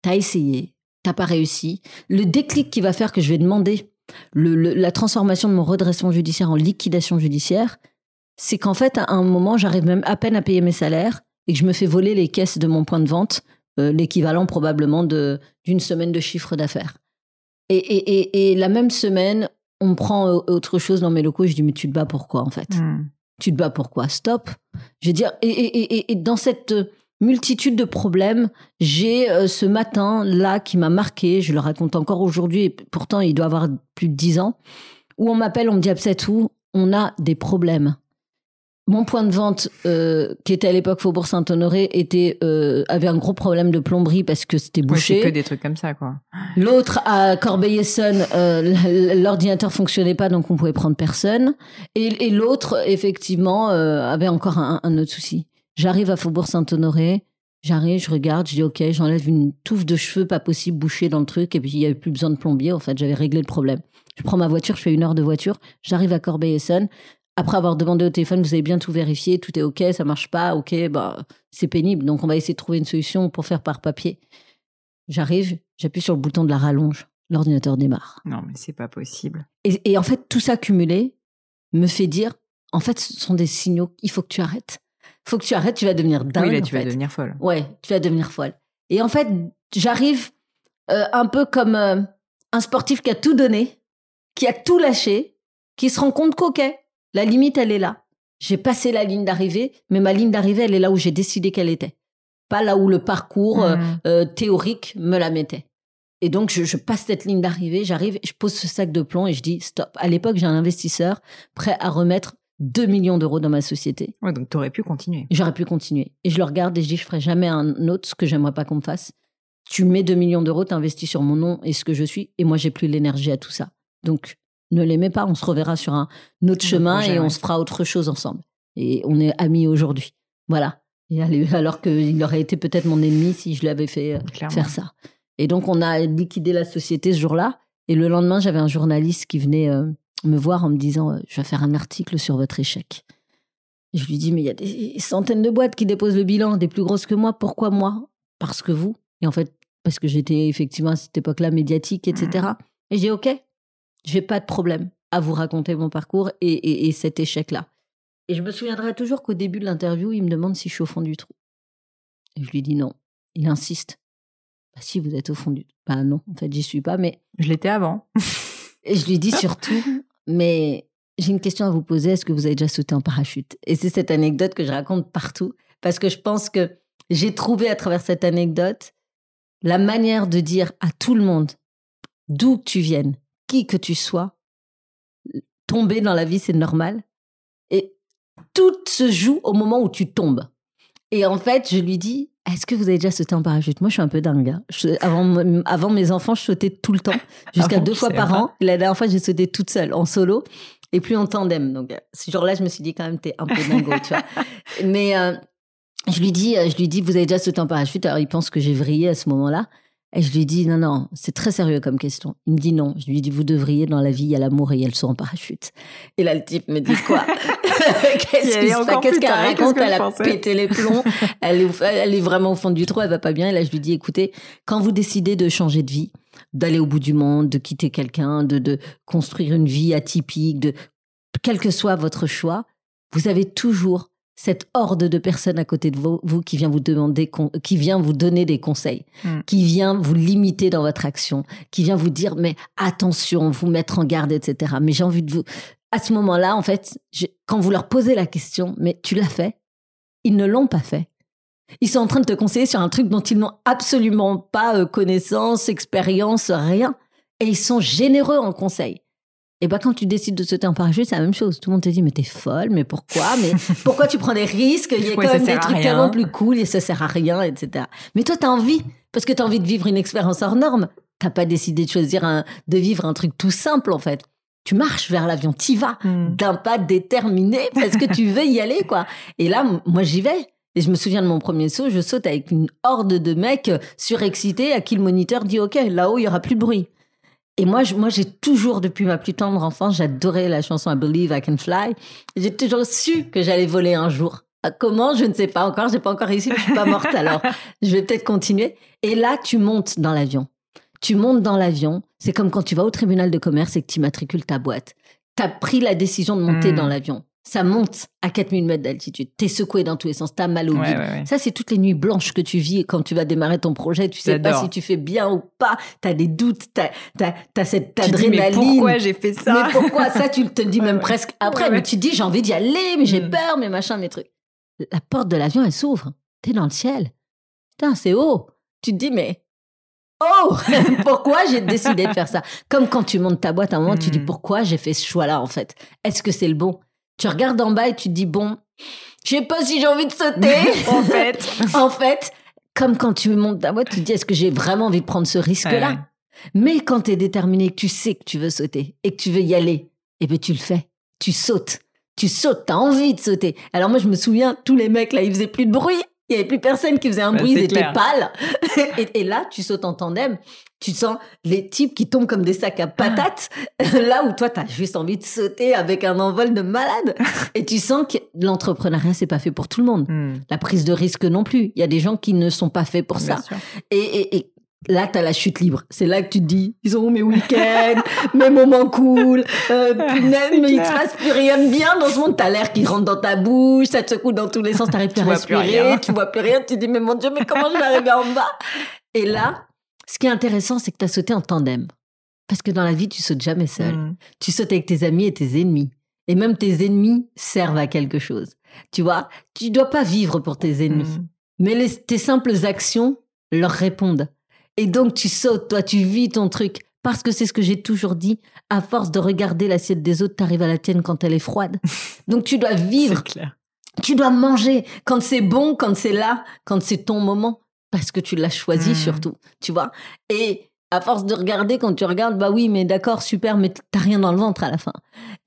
t'as essayé, t'as pas réussi. Le déclic qui va faire que je vais demander la transformation de mon redressement judiciaire en liquidation judiciaire, c'est qu'en fait, à un moment, j'arrive même à peine à payer mes salaires et que je me fais voler les caisses de mon point de vente, euh, l'équivalent probablement de- d'une semaine de chiffre d'affaires. Et, et- et- et la même semaine, on me prend autre chose dans mes locaux. Je dis, mais tu te bats pourquoi, en fait? Hmm. Tu te bats pourquoi Stop. Je veux dire, et, et- et- et dans cette multitude de problèmes, j'ai euh, ce matin-là qui m'a marqué, je le raconte encore aujourd'hui, et pourtant il doit avoir plus de 10 ans, où on m'appelle, on me dit, tout, on a des problèmes. Mon point de vente, euh, qui était à l'époque Faubourg Saint-Honoré, était euh, avait un gros problème de plomberie parce que c'était Ouais, bouché. c'est que des trucs comme ça, quoi. L'autre à Corbeil-Essonnes, euh, l'ordinateur fonctionnait pas, donc on pouvait prendre personne. Et, et l'autre, effectivement, euh, avait encore un, un autre souci. J'arrive à Faubourg Saint-Honoré, j'arrive, je regarde, je dis ok, j'enlève une touffe de cheveux pas possible bouchée dans le truc, et puis il y avait plus besoin de plombier. En fait, j'avais réglé le problème. Je prends ma voiture, je fais une heure de voiture, j'arrive à Corbeil-Essonnes. Après avoir demandé au téléphone, vous avez bien tout vérifié, tout est ok, ça marche pas, ok, bah c'est pénible, donc on va essayer de trouver une solution pour faire par papier. J'arrive, j'appuie sur le bouton de la rallonge, l'ordinateur démarre. Non, mais c'est pas possible. Et, et en fait, tout ça cumulé me fait dire, en fait, ce sont des signaux, il faut que tu arrêtes. Il faut que tu arrêtes, tu vas devenir dingue. oui, là, en tu vas fait. devenir folle. Ouais, tu vas devenir folle. Et en fait, j'arrive euh, un peu comme euh, un sportif qui a tout donné, qui a tout lâché, qui se rend compte qu'ok, la limite, elle est là. J'ai passé la ligne d'arrivée, mais ma ligne d'arrivée, elle est là où j'ai décidé qu'elle était. Pas là où le parcours euh, Hmm. euh, théorique me la mettait. Et donc, je, je passe cette ligne d'arrivée, j'arrive, je pose ce sac de plomb et je dis stop. À l'époque, j'ai un investisseur prêt à remettre 2 millions d'euros dans ma société. Ouais, donc t'aurais pu continuer. J'aurais pu continuer. Et je le regarde et je dis, je ferai jamais un autre, ce que j'aimerais pas qu'on me fasse. Tu mets 2 millions d'euros, t'investis sur mon nom et ce que je suis, et moi, j'ai plus l'énergie à tout ça. Donc, ne l'aimez pas, on se reverra sur un autre chemin projet, et on ouais. se fera autre chose ensemble. Et on est amis aujourd'hui. Voilà. Et [LAUGHS] alors qu'il aurait été peut-être mon ennemi si je lui avais fait euh, Clairement. faire ça. Et donc, on a liquidé la société ce jour-là. Et le lendemain, j'avais un journaliste qui venait euh, me voir en me disant euh, Je vais faire un article sur votre échec. Je lui dis Mais il y a des centaines de boîtes qui déposent le bilan, des plus grosses que moi. Pourquoi moi? Parce que vous. Et en fait, parce que j'étais effectivement à cette époque-là médiatique, etc. Et j'ai Ok, j'ai pas de problème à vous raconter mon parcours et, et- et cet échec-là. Et je me souviendrai toujours qu'au début de l'interview, il me demande si je suis au fond du trou. Et je lui dis non. Il insiste. Bah si, vous êtes au fond du trou. Bah non, en fait, j'y suis pas. Mais Je l'étais avant. [LAUGHS] et je lui dis surtout, mais j'ai une question à vous poser. Est-ce que vous avez déjà sauté en parachute? Et c'est cette anecdote que je raconte partout parce que je pense que j'ai trouvé à travers cette anecdote la manière de dire à tout le monde, d'où tu viennes, qui que tu sois, tomber dans la vie, c'est normal. Et tout se joue au moment où tu tombes. Et en fait, je lui dis, est-ce que vous avez déjà sauté en parachute? Moi, je suis un peu dingue. hein. Je- avant, avant mes enfants, je sautais tout le temps, [LAUGHS] jusqu'à Ah bon, deux fois par pas. an. La dernière fois, j'ai sauté toute seule, en solo, et plus en tandem. Donc, euh, ce jour-là, je me suis dit quand même, t'es un peu dingo, tu vois. [LAUGHS] Mais euh, je lui dis, euh, je lui dis, vous avez déjà sauté en parachute? Alors, il pense que j'ai vrillé à ce moment-là. Et je lui dis, non, non, c'est très sérieux comme question. Il me dit non. Je lui dis, vous devriez, dans la vie, il y a l'amour et il y a le saut en parachute. Et là, le type me dit quoi? [LAUGHS] [LAUGHS] Qu'est-ce qu'elle tarée que ce raconte Elle a pété les plombs. [LAUGHS] Elle est, elle est vraiment au fond du trou. Elle va pas bien. Et là, je lui dis, écoutez, quand vous décidez de changer de vie, d'aller au bout du monde, de quitter quelqu'un, de, de construire une vie atypique, de quel que soit votre choix, vous avez toujours cette horde de personnes à côté de vous, vous qui vient vous demander, qui vient vous donner des conseils, Mm. qui vient vous limiter dans votre action, qui vient vous dire mais attention, vous mettre en garde, etc. Mais j'ai envie de vous. À ce moment-là, en fait, je- quand vous leur posez la question, mais tu l'as fait, ils ne l'ont pas fait. Ils sont en train de te conseiller sur un truc dont ils n'ont absolument pas euh, connaissance, expérience, rien. Et ils sont généreux en conseil. Et ben quand tu décides de sauter en parachute, c'est la même chose. Tout le monde te dit mais t'es folle, mais pourquoi? Mais pourquoi tu prends des risques? Il y a Ouais, quand même des trucs rien. tellement plus cool et ça sert à rien, etc. Mais toi t'as envie parce que t'as envie de vivre une expérience hors norme. T'as pas décidé de choisir un, de vivre un truc tout simple en fait. Tu marches vers l'avion, t'y vas Hmm. d'un pas déterminé [LAUGHS] parce que tu veux y aller, quoi. Et là, moi, j'y vais. Et je me souviens de mon premier saut, je saute avec une horde de mecs surexcités à qui le moniteur dit OK, là-haut, il y aura plus de bruit. Et moi, je- moi, j'ai toujours, depuis ma plus tendre enfance, j'adorais la chanson I Believe I Can Fly. J'ai toujours su que j'allais voler un jour. Ah, Comment? Je ne sais pas encore. J'ai pas encore réussi. mais Je suis pas morte alors. [LAUGHS] Je vais peut-être continuer. Et là, tu montes dans l'avion. Tu montes dans l'avion. C'est comme quand tu vas au tribunal de commerce et que tu immatricules ta boîte. Tu as pris la décision de monter Hmm. dans l'avion. Ça monte à 4000 mètres d'altitude. T'es secoué dans tous les sens, t'as mal au bide. Ça, c'est toutes les nuits blanches que tu vis quand tu vas démarrer ton projet. Tu sais pas si tu fais bien ou pas. T'as des doutes, t'as as, cette adrénaline. mais pourquoi j'ai fait ça Mais pourquoi ça Tu te le dis [LAUGHS] même presque après. Mais tu te dis, j'ai envie d'y aller, mais j'ai mm. peur, mais machin, mes trucs. La porte de l'avion, elle s'ouvre. T'es dans le ciel. Putain, c'est haut. Tu te dis, mais Oh, [LAUGHS] pourquoi j'ai décidé de faire ça? Comme quand tu montes ta boîte, à un moment, tu dis mm. pourquoi j'ai fait ce choix-là, en fait? Est-ce que c'est le bon? Tu regardes en bas et tu te dis, bon, je sais pas si j'ai envie de sauter. [LAUGHS] en fait. [LAUGHS] en fait, comme quand tu montes ta boîte, tu te dis, est-ce que j'ai vraiment envie de prendre ce risque-là Mais quand tu es déterminé, que tu sais que tu veux sauter et que tu veux y aller, eh bien, tu le fais. Tu sautes. Tu sautes, tu as envie de sauter. Alors moi, je me souviens, tous les mecs, là, ils faisaient plus de bruit. Il y avait plus personne qui faisait un bruit, ils étaient pâles. et, là, tu sautes en tandem tu sens les types qui tombent comme des sacs à patates, [LAUGHS] là où toi, tu as juste envie de sauter avec un envol de malade. [LAUGHS] Et tu sens que l'entrepreneuriat, c'est pas fait pour tout le monde. Hmm. La prise de risque non plus. Il y a des gens qui ne sont pas faits pour ça. Et, et, là, tu as la chute libre. C'est là que tu te dis, ils ont mes week-ends, [LAUGHS] mes moments cool, euh, mais il se passe plus rien de bien dans ce monde. T'as l'air qui rentre dans ta bouche, ça te secoue dans tous les sens, t'arrives [LAUGHS] plus à respirer, tu vois plus rien, tu te dis, mais mon Dieu, mais comment je vais arriver en bas? Et là, ce qui est intéressant, c'est que tu as sauté en tandem. Parce que dans la vie, tu sautes jamais seul. Mm. Tu sautes avec tes amis et tes ennemis. Et même tes ennemis servent à quelque chose. Tu vois, tu dois pas vivre pour tes ennemis. Mm. Mais tes simples actions leur répondent. Et donc tu sautes, toi, tu vis ton truc. Parce que c'est ce que j'ai toujours dit, à force de regarder l'assiette des autres, t'arrives à la tienne quand elle est froide. [LAUGHS] Donc tu dois vivre. Clair. Tu dois manger quand c'est bon, quand c'est là, quand c'est ton moment parce que tu l'as choisi mmh. surtout, tu vois. Et à force de regarder, quand tu regardes, bah oui, mais d'accord, super, mais t'as rien dans le ventre à la fin.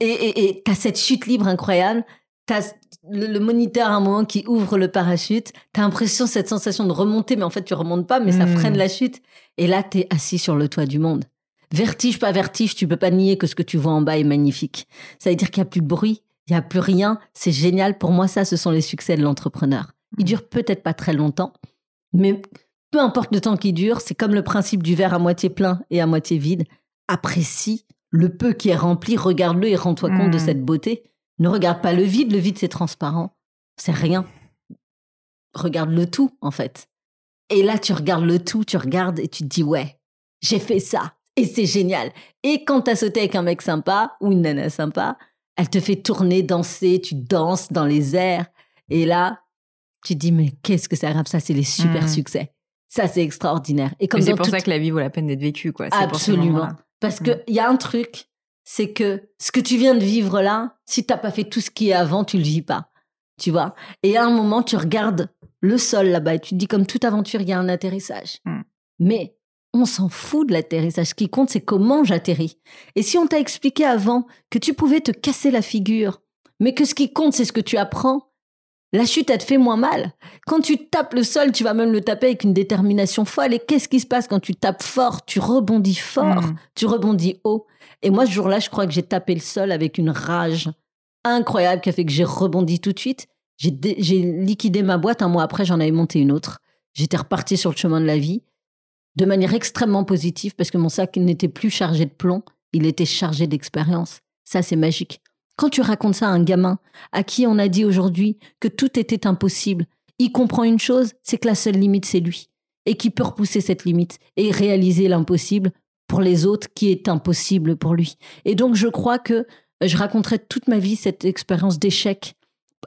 Et t'as cette chute libre incroyable, t'as le, le, moniteur à un moment qui ouvre le parachute, t'as l'impression, cette sensation de remonter, mais en fait tu remontes pas, mais ça mmh. freine la chute. Et là, t'es assis sur le toit du monde. Vertige, pas vertige, tu peux pas nier que ce que tu vois en bas est magnifique. Ça veut dire qu'il y a plus de bruit, il y a plus rien, c'est génial. Pour moi, ça, ce sont les succès de l'entrepreneur. Ils mmh. durent peut-être pas très longtemps, mais peu importe le temps qui dure, c'est comme le principe du verre à moitié plein et à moitié vide. Apprécie le peu qui est rempli, regarde-le et rends-toi compte de hmm. cette beauté. Ne regarde pas le vide, le vide c'est transparent. C'est rien. Regarde le tout, en fait. Et là, tu regardes le tout, tu regardes et tu te dis, ouais, j'ai fait ça. Et c'est génial. Et quand t'as sauté avec un mec sympa ou une nana sympa, elle te fait tourner, danser, tu danses dans les airs. Et là, tu te dis, mais qu'est-ce que c'est grave, ça, c'est les super mmh. succès. Ça, c'est extraordinaire. Et comme c'est pour ça que la vie vaut la peine d'être vécue, quoi. Absolument. Parce qu'il mmh. y a un truc, c'est que ce que tu viens de vivre là, si t'as pas fait tout ce qui est avant, tu le vis pas. Tu vois? Et à un moment, tu regardes le sol là-bas et tu te dis, comme toute aventure, il y a un atterrissage. Mmh. Mais on s'en fout de l'atterrissage. Ce qui compte, c'est comment j'atterris. Et si on t'a expliqué avant que tu pouvais te casser la figure, mais que ce qui compte, c'est ce que tu apprends, la chute, elle te fait moins mal. Quand tu tapes le sol, tu vas même le taper avec une détermination folle. Et qu'est-ce qui se passe quand tu tapes fort? Tu rebondis fort, hmm. tu rebondis haut. Et moi, ce jour-là, je crois que j'ai tapé le sol avec une rage incroyable qui a fait que j'ai rebondi tout de suite. J'ai liquidé ma boîte. Un mois après, j'en avais monté une autre. J'étais reparti sur le chemin de la vie de manière extrêmement positive parce que mon sac n'était plus chargé de plomb, il était chargé d'expérience. Ça, c'est magique. Quand tu racontes ça à un gamin à qui on a dit aujourd'hui que tout était impossible, il comprend une chose, c'est que la seule limite, c'est lui. Et qui peut repousser cette limite et réaliser l'impossible pour les autres qui est impossible pour lui. Et donc, je crois que je raconterai toute ma vie cette expérience d'échec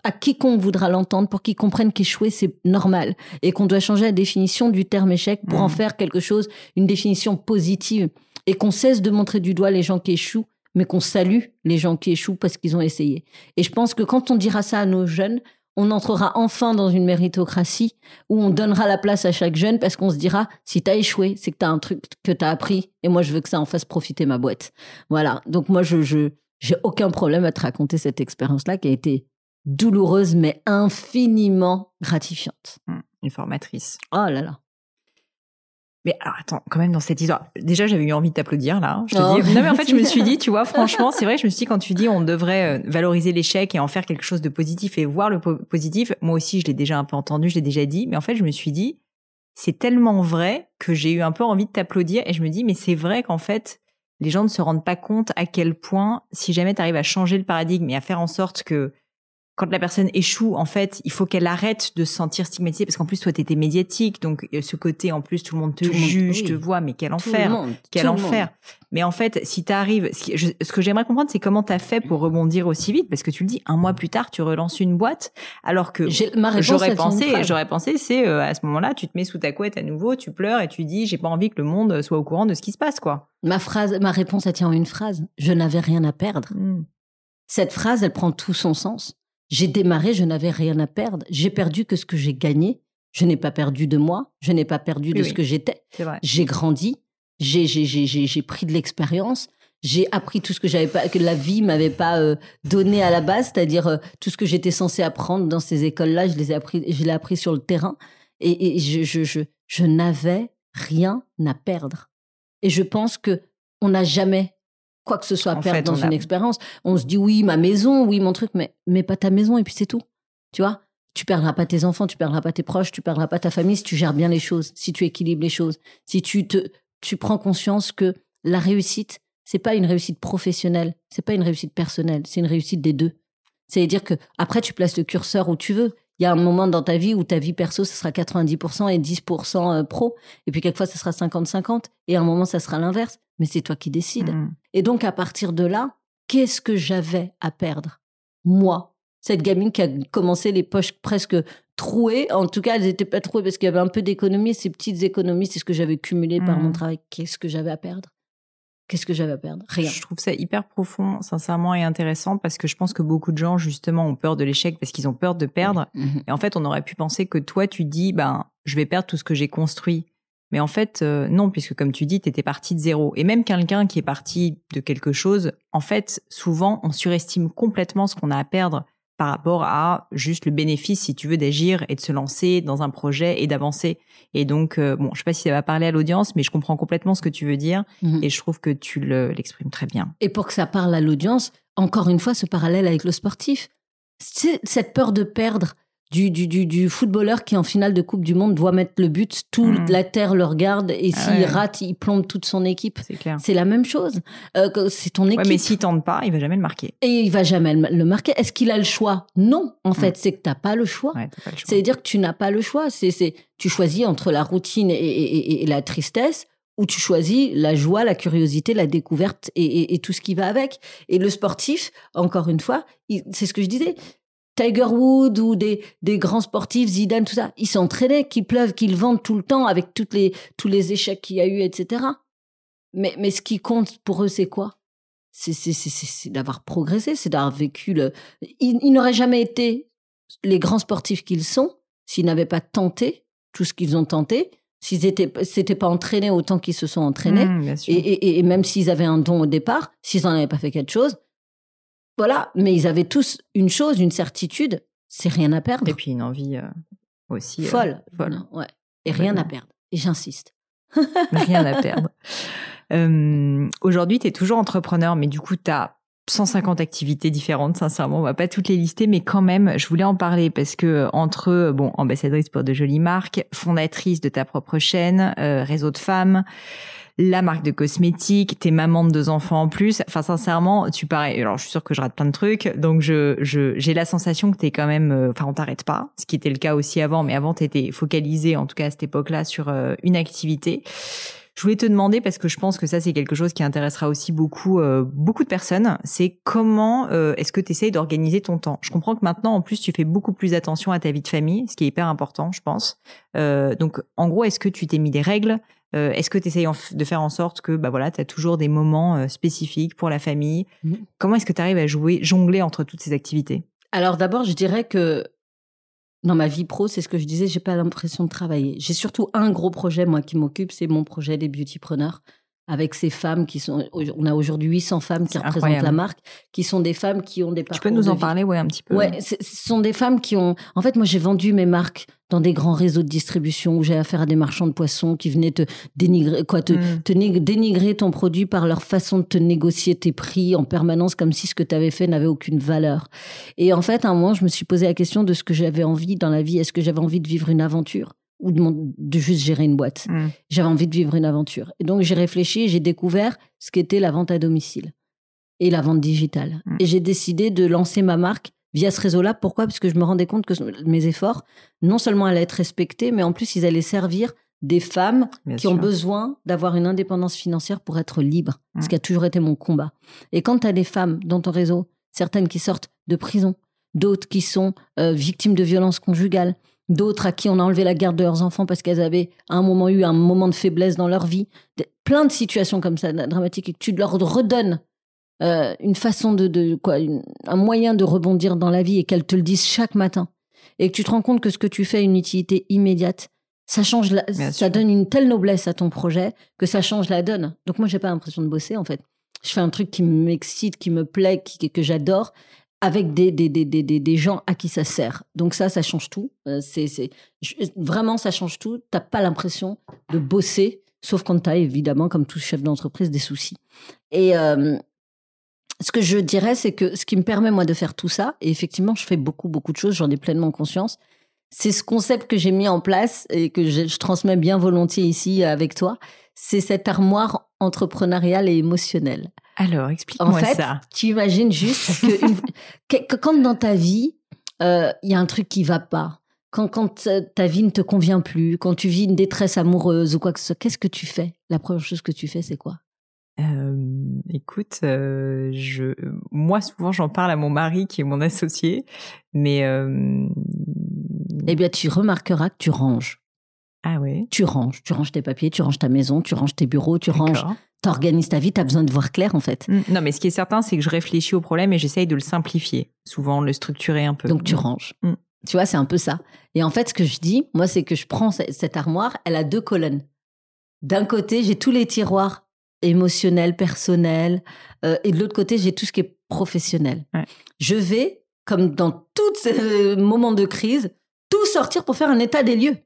à quiconque voudra l'entendre pour qu'il comprenne qu'échouer, c'est normal et qu'on doit changer la définition du terme échec pour en mmh. faire quelque chose, une définition positive et qu'on cesse de montrer du doigt les gens qui échouent mais qu'on salue les gens qui échouent parce qu'ils ont essayé. Et je pense que quand on dira ça à nos jeunes, on entrera enfin dans une méritocratie où on donnera la place à chaque jeune parce qu'on se dira, si tu as échoué, c'est que tu as un truc que tu as appris et moi je veux que ça en fasse profiter ma boîte. Voilà. Donc moi, je, je j'ai aucun problème à te raconter cette expérience-là qui a été douloureuse mais infiniment gratifiante. Mmh, une formatrice. Oh là là. Mais alors attends, quand même dans cette histoire, déjà j'avais eu envie de t'applaudir là. Hein, je te oh. dis. Non mais en fait je me suis dit, tu vois, franchement, c'est vrai, je me suis dit quand tu dis on devrait euh, valoriser l'échec et en faire quelque chose de positif et voir le positif. Moi aussi je l'ai déjà un peu entendu, je l'ai déjà dit, mais en fait je me suis dit, c'est tellement vrai que j'ai eu un peu envie de t'applaudir et je me dis mais c'est vrai qu'en fait les gens ne se rendent pas compte à quel point, si jamais tu arrives à changer le paradigme et à faire en sorte que quand la personne échoue, en fait, il faut qu'elle arrête de se sentir stigmatisée parce qu'en plus, toi, t'étais médiatique, donc ce côté, en plus, tout le monde te juge, te voit, mais quel enfer, quel enfer. Mais en fait, si t'arrives, ce, ce que j'aimerais comprendre, c'est comment t'as fait pour rebondir aussi vite, parce que tu le dis, un mois plus tard, tu relances une boîte, alors que j'aurais pensé, j'aurais pensé, c'est euh, à ce moment-là, tu te mets sous ta couette à nouveau, tu pleures et tu dis, j'ai pas envie que le monde soit au courant de ce qui se passe, quoi. Ma phrase, ma réponse, elle tient en une phrase. Je n'avais rien à perdre. Hmm. Cette phrase, elle prend tout son sens. J'ai démarré, je n'avais rien à perdre. J'ai perdu que ce que j'ai gagné. Je n'ai pas perdu de moi. Je n'ai pas perdu de ce que j'étais. J'ai grandi. J'ai pris de l'expérience. J'ai appris tout ce que j'avais pas, que la vie m'avait pas euh, donné à la base, c'est-à-dire euh, tout ce que j'étais censé apprendre dans ces écoles-là. Je les ai appris, je l'ai appris sur le terrain. Et, je, je, je, je n'avais rien à perdre. Et je pense que on n'a jamais quoi que ce soit à perdre dans une expérience. On se dit oui, ma maison, oui, mon truc, mais, mais pas ta maison et puis c'est tout. Tu vois? Tu perdras pas tes enfants, tu perdras pas tes proches, tu perdras pas ta famille si tu gères bien les choses, si tu équilibres les choses, si tu te, tu prends conscience que la réussite, c'est pas une réussite professionnelle, c'est pas une réussite personnelle, c'est une réussite des deux. C'est-à-dire que après tu places le curseur où tu veux. Il y a un moment dans ta vie où ta vie perso, ce sera 90% et 10% euh, pro. Et puis quelquefois, ce sera 50-50. Et à un moment, ça sera l'inverse mais c'est toi qui décides. Mm. Et donc, à partir de là, qu'est-ce que j'avais à perdre Moi, cette gamine qui a commencé les poches presque trouées, en tout cas, elles n'étaient pas trouées parce qu'il y avait un peu d'économie, ces petites économies, c'est ce que j'avais cumulé par mon mm. travail. Qu'est-ce que j'avais à perdre? Qu'est-ce que j'avais à perdre? Rien. Je trouve ça hyper profond, sincèrement, et intéressant parce que je pense que beaucoup de gens, justement, ont peur de l'échec parce qu'ils ont peur de perdre. Mm-hmm. Et en fait, on aurait pu penser que toi, tu dis, ben, je vais perdre tout ce que j'ai construit. Mais en fait, euh, non, puisque comme tu dis, tu étais parti de zéro. Et même quelqu'un qui est parti de quelque chose, en fait, souvent, on surestime complètement ce qu'on a à perdre par rapport à juste le bénéfice, si tu veux, d'agir et de se lancer dans un projet et d'avancer. Et donc, euh, bon, je sais pas si ça va parler à l'audience, mais je comprends complètement ce que tu veux dire mhm. et je trouve que tu l'exprimes très bien. Et pour que ça parle à l'audience, encore une fois, ce parallèle avec le sportif, c'est cette peur de perdre, du, du, du, du, footballeur qui en finale de Coupe du Monde doit mettre le but, toute mm. la terre le regarde et ah s'il rate, il plombe toute son équipe. C'est la même chose. Euh, c'est ton équipe. mais s'il tente pas, il va jamais le marquer. Et il va jamais le marquer. Est-ce qu'il a le choix? Non, en mm. fait, c'est que t'as pas le choix. C'est-à-dire que tu n'as pas le choix. C'est, c'est, tu choisis entre la routine et, et, et, la tristesse ou tu choisis la joie, la curiosité, la découverte et, et, tout ce qui va avec. Et le sportif, encore une fois, c'est ce que je disais, Tiger Woods ou des, des grands sportifs, Zidane, tout ça, ils s'entraînaient, qu'ils pleuvent, qu'ils vendent tout le temps avec toutes les, tous les échecs qu'il y a eu, etc. Mais, mais ce qui compte pour eux, c'est quoi? C'est d'avoir progressé, c'est d'avoir vécu le... Ils, n'auraient jamais été les grands sportifs qu'ils sont s'ils n'avaient pas tenté tout ce qu'ils ont tenté, s'ils étaient, s'étaient pas entraînés autant qu'ils se sont entraînés, mmh, et, et, et, même s'ils avaient un don au départ, s'ils n'en avaient pas fait quelque chose, voilà, mais ils avaient tous une chose, une certitude, c'est rien à perdre. Et puis une envie euh, aussi. Euh, folle. folle. ouais. Et rien à perdre. Et j'insiste. [LAUGHS] rien à perdre. Euh, aujourd'hui, tu es toujours entrepreneur, mais du coup, tu as 150 activités différentes, sincèrement, on va pas toutes les lister, mais quand même, je voulais en parler parce que entre, bon, ambassadrice pour de jolies marques, fondatrice de ta propre chaîne, réseau de femmes, la marque de cosmétiques, t'es maman de deux enfants en plus. Enfin, sincèrement, tu parais. Alors, je suis sûre que je rate plein de trucs, donc je, je, j'ai la sensation que t'es quand même. Euh, enfin, on t'arrête pas, ce qui était le cas aussi avant, mais avant t'étais focalisé, en tout cas à cette époque-là, sur euh, une activité. Je voulais te demander parce que je pense que ça c'est quelque chose qui intéressera aussi beaucoup euh, beaucoup de personnes. C'est comment est-ce que tu essayes d'organiser ton temps? Je comprends que maintenant en plus tu fais beaucoup plus attention à ta vie de famille, ce qui est hyper important, je pense. donc en gros, est-ce que tu t'es mis des règles? Euh, est-ce que tu essayes de faire en sorte que bah voilà, tu as toujours des moments euh, spécifiques pour la famille mmh. Comment est-ce que tu arrives à jouer, jongler entre toutes ces activités? Alors d'abord, je dirais que dans ma vie pro, c'est ce que je disais, j'ai pas l'impression de travailler. J'ai surtout un gros projet moi qui m'occupe, c'est mon projet des beautypreneurs avec ces femmes qui sont. On a aujourd'hui 800 femmes qui représentent la marque, qui sont des femmes qui ont des parcours. Tu peux nous en parler, ouais, un petit peu. Ouais, ce sont des femmes qui ont. En fait, moi, j'ai vendu mes marques dans des grands réseaux de distribution où j'ai affaire à des marchands de poissons qui venaient te dénigrer, quoi, te, mm. te dénigrer ton produit par leur façon de te négocier tes prix en permanence, comme si ce que tu avais fait n'avait aucune valeur. Et en fait, à un moment, je me suis posé la question de ce que j'avais envie dans la vie. Est-ce que j'avais envie de vivre une aventure? Ou de, de juste gérer une boîte. Mm. J'avais envie de vivre une aventure. Et donc j'ai réfléchi et j'ai découvert ce qu'était la vente à domicile et la vente digitale. Mm. Et j'ai décidé de lancer ma marque via ce réseau-là. Pourquoi? Parce que je me rendais compte que mes efforts, non seulement allaient être respectés, mais en plus ils allaient servir des femmes Bien qui ont besoin d'avoir une indépendance financière pour être libres, ce Mm. qui a toujours été mon combat. Et quand tu as des femmes dans ton réseau, certaines qui sortent de prison, d'autres qui sont euh, victimes de violences conjugales, d'autres à qui on a enlevé la garde de leurs enfants parce qu'elles avaient à un moment eu un moment de faiblesse dans leur vie, plein de situations comme ça dramatiques, et que tu leur redonnes euh, une façon de, de quoi, une- un moyen de rebondir dans la vie et qu'elles te le disent chaque matin, et que tu te rends compte que ce que tu fais a une utilité immédiate, ça change, la- Bien ça sûr. donne une telle noblesse à ton projet que ça change la donne. Donc moi, j'ai pas l'impression de bosser en fait. Je fais un truc qui m'excite, qui me plaît, qui, que j'adore, avec des, des, des, des, des, gens à qui ça sert. Donc ça, ça change tout. Euh, c'est, c'est, vraiment, ça change tout. T'as pas l'impression de bosser, sauf quand t'as évidemment, comme tout chef d'entreprise, des soucis. Et euh, ce que je dirais, c'est que ce qui me permet moi de faire tout ça, et effectivement, je fais beaucoup, beaucoup de choses, j'en ai pleinement conscience, c'est ce concept que j'ai mis en place et que je, je transmets bien volontiers ici avec toi, c'est cette armoire entrepreneuriale et émotionnelle. Alors, En explique-moi fait, ça. tu imagines juste [LAUGHS] que, une- que- que quand dans ta vie, euh, il y a un truc qui va pas, quand, quand euh, ta vie ne te convient plus, quand tu vis une détresse amoureuse ou quoi que ce soit, qu'est-ce que tu fais? La première chose que tu fais, c'est quoi? Euh, écoute, euh, je, moi souvent j'en parle à mon mari qui est mon associé, mais Eh bien, tu remarqueras que tu ranges. Ah ouais, Tu ranges. Tu ranges tes papiers, tu ranges ta maison, tu ranges tes bureaux, tu ranges. T'organises ta vie, tu as besoin de voir clair en fait. Mm, Non, mais ce qui est certain, c'est que je réfléchis au problème et j'essaye de le simplifier, souvent le structurer un peu. Donc tu ranges. Mm. Tu vois, c'est un peu ça. Et en fait, ce que je dis, moi, c'est que je prends ce- cette armoire, elle a deux colonnes. D'un côté, j'ai tous les tiroirs émotionnels, personnels, euh, et de l'autre côté, j'ai tout ce qui est professionnel. Ouais. Je vais, comme dans tous ces moments de crise, tout sortir pour faire un état des lieux.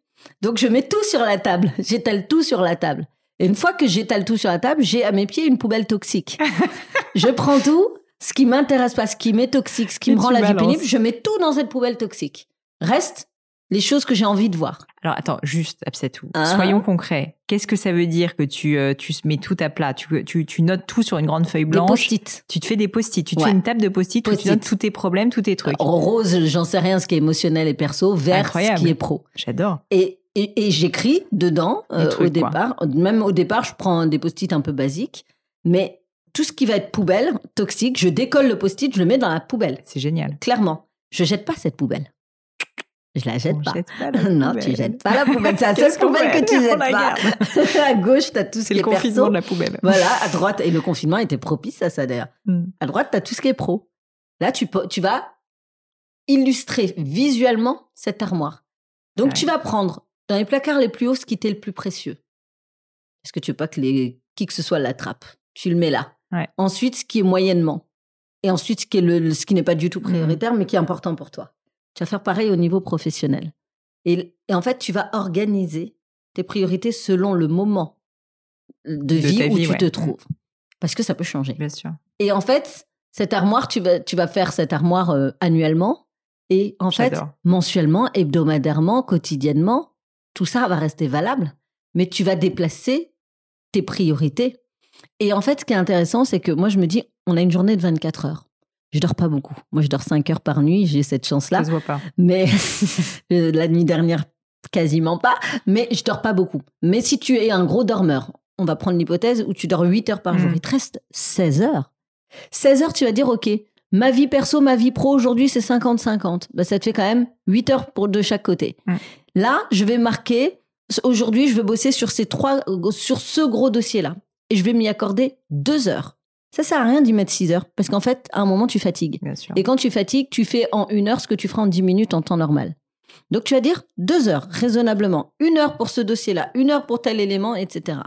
Donc je mets tout sur la table, [LAUGHS] j'étale tout sur la table. Et une fois que j'étale tout sur la table, j'ai à mes pieds une poubelle toxique. [LAUGHS] je prends tout, ce qui m'intéresse pas, ce qui m'est toxique, ce qui Et me rend la vie pénible, je mets tout dans cette poubelle toxique. Reste les choses que j'ai envie de voir. Alors attends, juste Absatou, Ah. soyons concrets. Qu'est-ce que ça veut dire que tu euh, tu mets tout à plat, tu, tu tu notes tout sur une grande feuille Des blanche, post-it. tu te fais des post-it, tu te Ouais. fais une table de post-it où tu notes tous tes problèmes, tous tes trucs. Rose, j'en sais rien, ce qui est émotionnel et perso, Incroyable. ce qui est pro. J'adore. Et, et, et j'écris dedans Des euh, trucs, au départ. Même au départ, je prends des post-it un peu basiques. Mais tout ce qui va être poubelle, toxique, je décolle le post-it, je le mets dans la poubelle. C'est génial. Clairement. Je jette pas cette poubelle. Je la jette On pas. jette pas la [LAUGHS] non, tu jettes pas la poubelle. C'est la [LAUGHS] seule poubelle que tu jettes pas. [LAUGHS] à gauche, t'as tout ce qui le est confinement perso. de la poubelle. Voilà, à droite, et le confinement était propice à ça d'ailleurs. Mm. À droite, tu as tout ce qui est pro. Là, tu, peux- tu vas illustrer visuellement cette armoire. Donc, Ouais. tu vas prendre dans les placards les plus hauts ce qui t'est le plus précieux. Parce que tu veux pas que les, qui que ce soit l'attrape. Tu le mets là. Ouais. Ensuite, ce qui est moyennement. Et ensuite, ce qui est le, le- ce qui n'est pas du tout Mm. prioritaire, mais qui est important pour toi. Tu vas faire pareil au niveau professionnel. Et, et en fait, tu vas organiser tes priorités selon le moment de, De vie où vie, tu ouais. te trouves. Parce que ça peut changer. Bien sûr. Et en fait, cette armoire, tu vas, tu vas faire cette armoire euh, annuellement. Et en fait, mensuellement, hebdomadairement, quotidiennement, tout ça va rester valable. Mais tu vas déplacer tes priorités. Et en fait, ce qui est intéressant, c'est que moi, je me dis, on a une journée de 24 heures. Je dors pas beaucoup. Moi, je dors 5 heures par nuit. J'ai cette chance-là. Ça se voit pas. Mais [LAUGHS] euh, la nuit dernière, quasiment pas. Mais je dors pas beaucoup. Mais si tu es un gros dormeur, on va prendre l'hypothèse où tu dors 8 heures par jour. Mm. Il te reste 16 heures. 16 heures, tu vas dire, OK, ma vie perso, ma vie pro, aujourd'hui, c'est 50-50. Bah, ça te fait quand même 8 heures pour de chaque côté. Mm. Là, je vais marquer, aujourd'hui, je veux bosser sur ces trois, sur ce gros dossier-là. Et je vais m'y accorder 2 heures. Ça sert à rien d'y mettre 6 heures. Parce qu'en fait, à un moment, tu fatigues. Bien sûr. Et quand tu fatigues, tu fais en une heure ce que tu feras en 10 minutes en temps normal. Donc tu vas dire deux heures, raisonnablement. Une heure pour ce dossier-là, une heure pour tel élément, etc.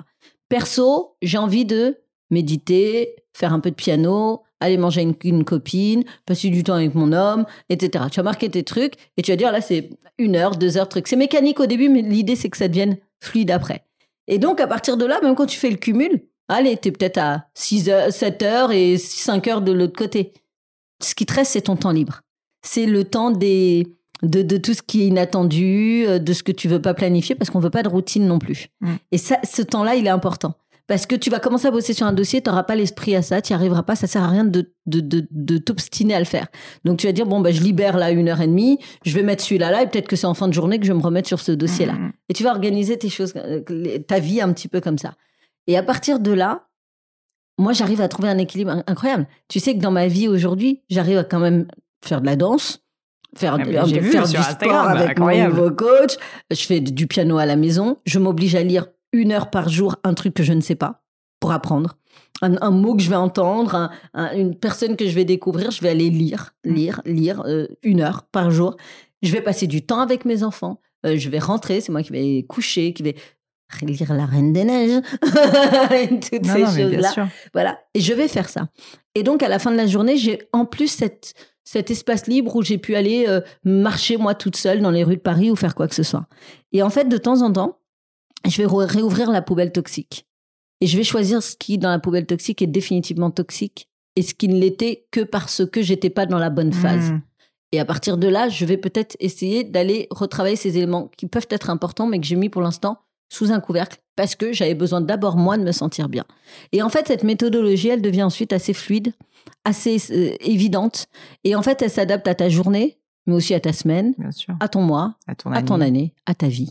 Perso, j'ai envie de méditer, faire un peu de piano, aller manger une, une copine, passer du temps avec mon homme, etc. Tu vas marquer tes trucs et tu vas dire là c'est une heure, deux heures, truc. C'est mécanique au début, mais l'idée c'est que ça devienne fluide après. Et donc à partir de là, même quand tu fais le cumul, allez, t'es peut-être à 6 heures, 7 heures et 5 heures de l'autre côté. Ce qui te reste, c'est ton temps libre. C'est le temps des, de, de, tout ce qui est inattendu, de ce que tu veux pas planifier, parce qu'on veut pas de routine non plus. Mm. Et ça, ce temps-là, il est important. Parce que tu vas commencer à bosser sur un dossier, tu n'auras pas l'esprit à ça, tu n'y arriveras pas, ça sert à rien de, de, de, de t'obstiner à le faire. Donc tu vas dire, bon, bah, je libère là une heure et demie, je vais mettre celui-là là, et peut-être que c'est en fin de journée que je vais me remettre sur ce dossier-là. Mm. Et tu vas organiser tes choses, euh, ta vie un petit peu comme ça. Et à partir de là, moi, j'arrive à trouver un équilibre in- incroyable. Tu sais que dans ma vie aujourd'hui, j'arrive à quand même faire de la danse, faire, Ah, de- vu du Instagram, sport avec incroyable. mon nouveau coach. Je fais du piano à la maison. Je m'oblige à lire une heure par jour un truc que je ne sais pas pour apprendre. Un, un mot que je vais entendre, un- un- une personne que je vais découvrir, je vais aller lire, lire, lire euh, une heure par jour. Je vais passer du temps avec mes enfants. Euh, je vais rentrer, c'est moi qui vais coucher, qui vais lire La Reine des Neiges, [LAUGHS] toutes Non, ces choses-là. Voilà. Et je vais faire ça. Et donc, à la fin de la journée, j'ai en plus cette, cet espace libre où j'ai pu aller euh, marcher moi toute seule dans les rues de Paris ou faire quoi que ce soit. Et en fait, de temps en temps, je vais réouvrir la poubelle toxique. Et je vais choisir ce qui, dans la poubelle toxique, est définitivement toxique et ce qui ne l'était que parce que j'étais pas dans la bonne phase. Mm. Et à partir de là, je vais peut-être essayer d'aller retravailler ces éléments qui peuvent être importants, mais que j'ai mis pour l'instant sous un couvercle parce que j'avais besoin d'abord moi de me sentir bien. Et en fait, cette méthodologie, elle devient ensuite assez fluide, assez euh, évidente. Et en fait, elle s'adapte à ta journée, mais aussi à ta semaine, à ton mois, À ton à ton année, à ta vie.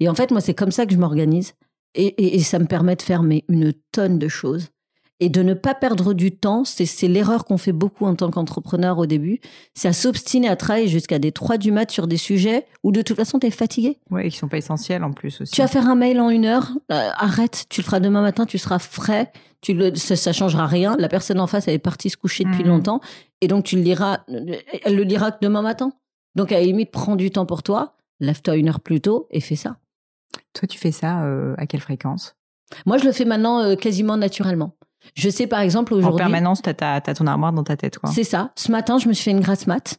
Et en fait, moi, c'est comme ça que je m'organise. Et, et- et ça me permet de faire mais, une tonne de choses. Et de ne pas perdre du temps, c'est l'erreur qu'on fait beaucoup en tant qu'entrepreneur au début, c'est à s'obstiner à travailler jusqu'à des 3 du mat sur des sujets où de toute façon, tu es fatigué. Et qui sont pas essentiels en plus aussi. Tu vas faire un mail en une heure, euh, arrête, tu le feras demain matin, tu seras frais, tu le, ça, ça changera rien. La personne en face, elle est partie se coucher depuis Mhm. longtemps, et donc tu le liras, elle le lira que demain matin. Donc à la limite, prends du temps pour toi, lève-toi une heure plus tôt et fais ça. Toi, tu fais ça euh, à quelle fréquence? Moi, je le fais maintenant euh, quasiment naturellement. Je sais par exemple En aujourd'hui, permanence, t'as ta- t'as ton armoire dans ta tête, quoi. c'est ça. Ce matin, je me suis fait une grasse mat.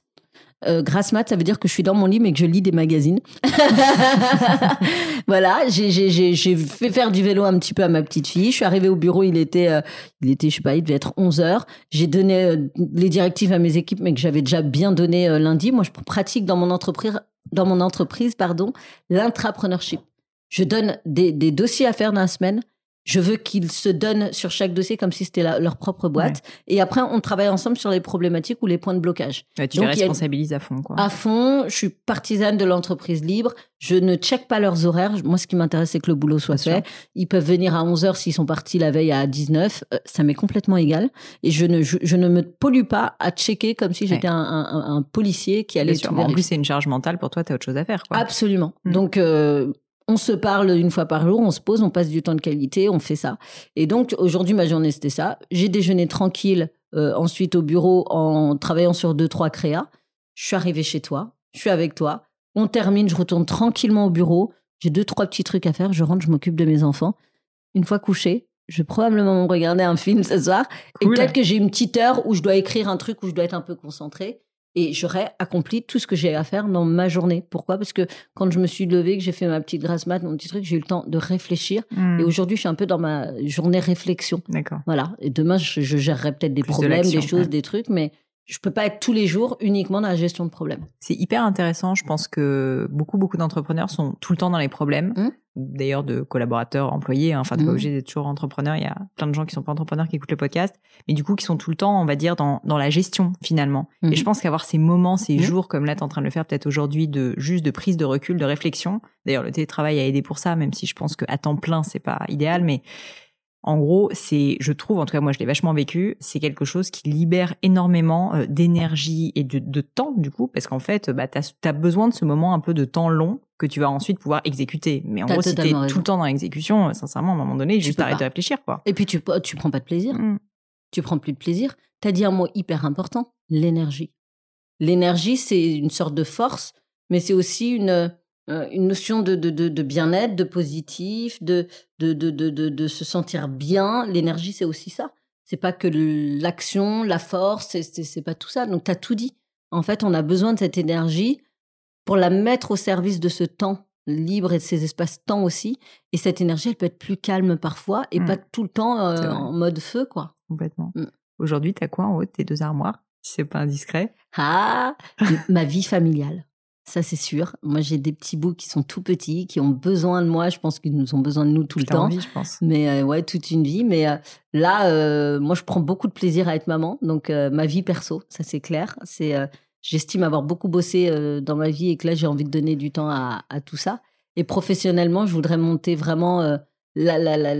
Euh, grasse mat, ça veut dire que je suis dans mon lit mais que je lis des magazines. [LAUGHS] voilà, j'ai- j'ai j'ai- j'ai fait faire du vélo un petit peu à ma petite fille. Je suis arrivée au bureau, il était, euh, il était, je sais pas, il devait être 11 heures. J'ai donné euh, les directives à mes équipes, mais que j'avais déjà bien donné euh, lundi. Moi, je pratique dans mon entreprise, dans mon entreprise, pardon, l'intrapreneurship. Je donne des, des dossiers à faire dans la semaine. Je veux qu'ils se donnent sur chaque dossier comme si c'était leur propre boîte. Et après, on travaille ensemble sur les problématiques ou les points de blocage. Ouais, tu Donc, les a- responsabilises à fond, quoi. À fond, je suis partisane de l'entreprise libre. Je ne check pas leurs horaires. Moi, ce qui m'intéresse, c'est que le boulot soit Bien fait. Ils peuvent venir à 11h s'ils sont partis la veille à 19. Euh, ça m'est complètement égal. Et je ne, je, je ne me pollue pas à checker comme si j'étais un, un- un policier qui allait Bien sûr. tout Mais En plus, c'est une charge mentale pour toi, t'as autre chose à faire, quoi. Absolument. Mm. Donc, euh, on se parle une fois par jour, on se pose, on passe du temps de qualité, on fait ça. Et donc, aujourd'hui, ma journée, c'était ça. J'ai déjeuné tranquille, euh, ensuite au bureau, en travaillant sur deux, trois créas. Je suis arrivée chez toi, je suis avec toi. On termine, je retourne tranquillement au bureau. J'ai deux, trois petits trucs à faire. Je rentre, je m'occupe de mes enfants. Une fois couché, je vais probablement regarder un film ce soir. Et peut-être que j'ai une petite heure où je dois écrire un truc, où je dois être un peu concentrée. Et j'aurais accompli tout ce que j'ai à faire dans ma journée. Pourquoi? Parce que quand je me suis levée, que j'ai fait ma petite grasse mat, mon petit truc, j'ai eu le temps de réfléchir. Hmm. Et aujourd'hui, je suis un peu dans ma journée réflexion. D'accord. Voilà. Et demain, je, je gérerai peut-être des Plus de problèmes, des choses, ouais. des trucs, mais je peux pas être tous les jours uniquement dans la gestion de problèmes. C'est hyper intéressant. Je pense que beaucoup, beaucoup d'entrepreneurs sont tout le temps dans les problèmes. Mm. D'ailleurs, de collaborateurs, employés. hein. Enfin, t'es pas Mm. obligé d'être toujours entrepreneur. Il y a plein de gens qui sont pas entrepreneurs qui écoutent le podcast. Mais du coup, qui sont tout le temps, on va dire, dans, dans la gestion, finalement. Et je pense qu'avoir ces moments, ces Mhm. jours, comme là, t'es en train de le faire peut-être aujourd'hui, de juste de prise de recul, de réflexion. D'ailleurs, le télétravail a aidé pour ça, même si je pense qu'à temps plein, c'est pas idéal, mais en gros, c'est, je trouve, en tout cas, moi, je l'ai vachement vécu, c'est quelque chose qui libère énormément euh, d'énergie et de, de temps, du coup, parce qu'en fait, bah, t'as as besoin de ce moment un peu de temps long que tu vas ensuite pouvoir exécuter. Mais en gros, si t'es tout le temps dans l'exécution, euh, sincèrement, à un moment donné, Tu juste arrête de réfléchir, quoi. Et puis, tu, tu prends pas de plaisir. Mm. tu prends plus de plaisir. Tu as dit un mot hyper important, l'énergie. L'énergie, c'est une sorte de force, mais c'est aussi une, euh, une notion de, de, de, de bien-être, de positif, de, de, de, de, de, de se sentir bien. L'énergie, c'est aussi ça. C'est pas que l'action, la force, c'est- pas tout ça. Donc, tu as tout dit. En fait, on a besoin de cette énergie pour la mettre au service de ce temps libre et de ces espaces-temps aussi. Et cette énergie, elle peut être plus calme parfois et Mm. pas tout le temps euh, en mode feu, quoi. Complètement. Mm. Aujourd'hui, t'as quoi en haut de tes deux armoires? Si c'est pas indiscret. Ah, [LAUGHS] ma vie familiale. Ça c'est sûr. Moi, j'ai des petits bouts qui sont tout petits, qui ont besoin de moi. Je pense qu'ils nous ont besoin de nous tout le temps. Envie, je pense. Mais euh, ouais, toute une vie. Mais euh, là, euh, moi, je prends beaucoup de plaisir à être maman. Donc, ma vie perso, ça c'est clair. C'est, j'estime avoir beaucoup bossé dans ma vie et que là, j'ai envie de donner du temps à, à, tout ça. Et professionnellement, je voudrais monter vraiment la, la, la,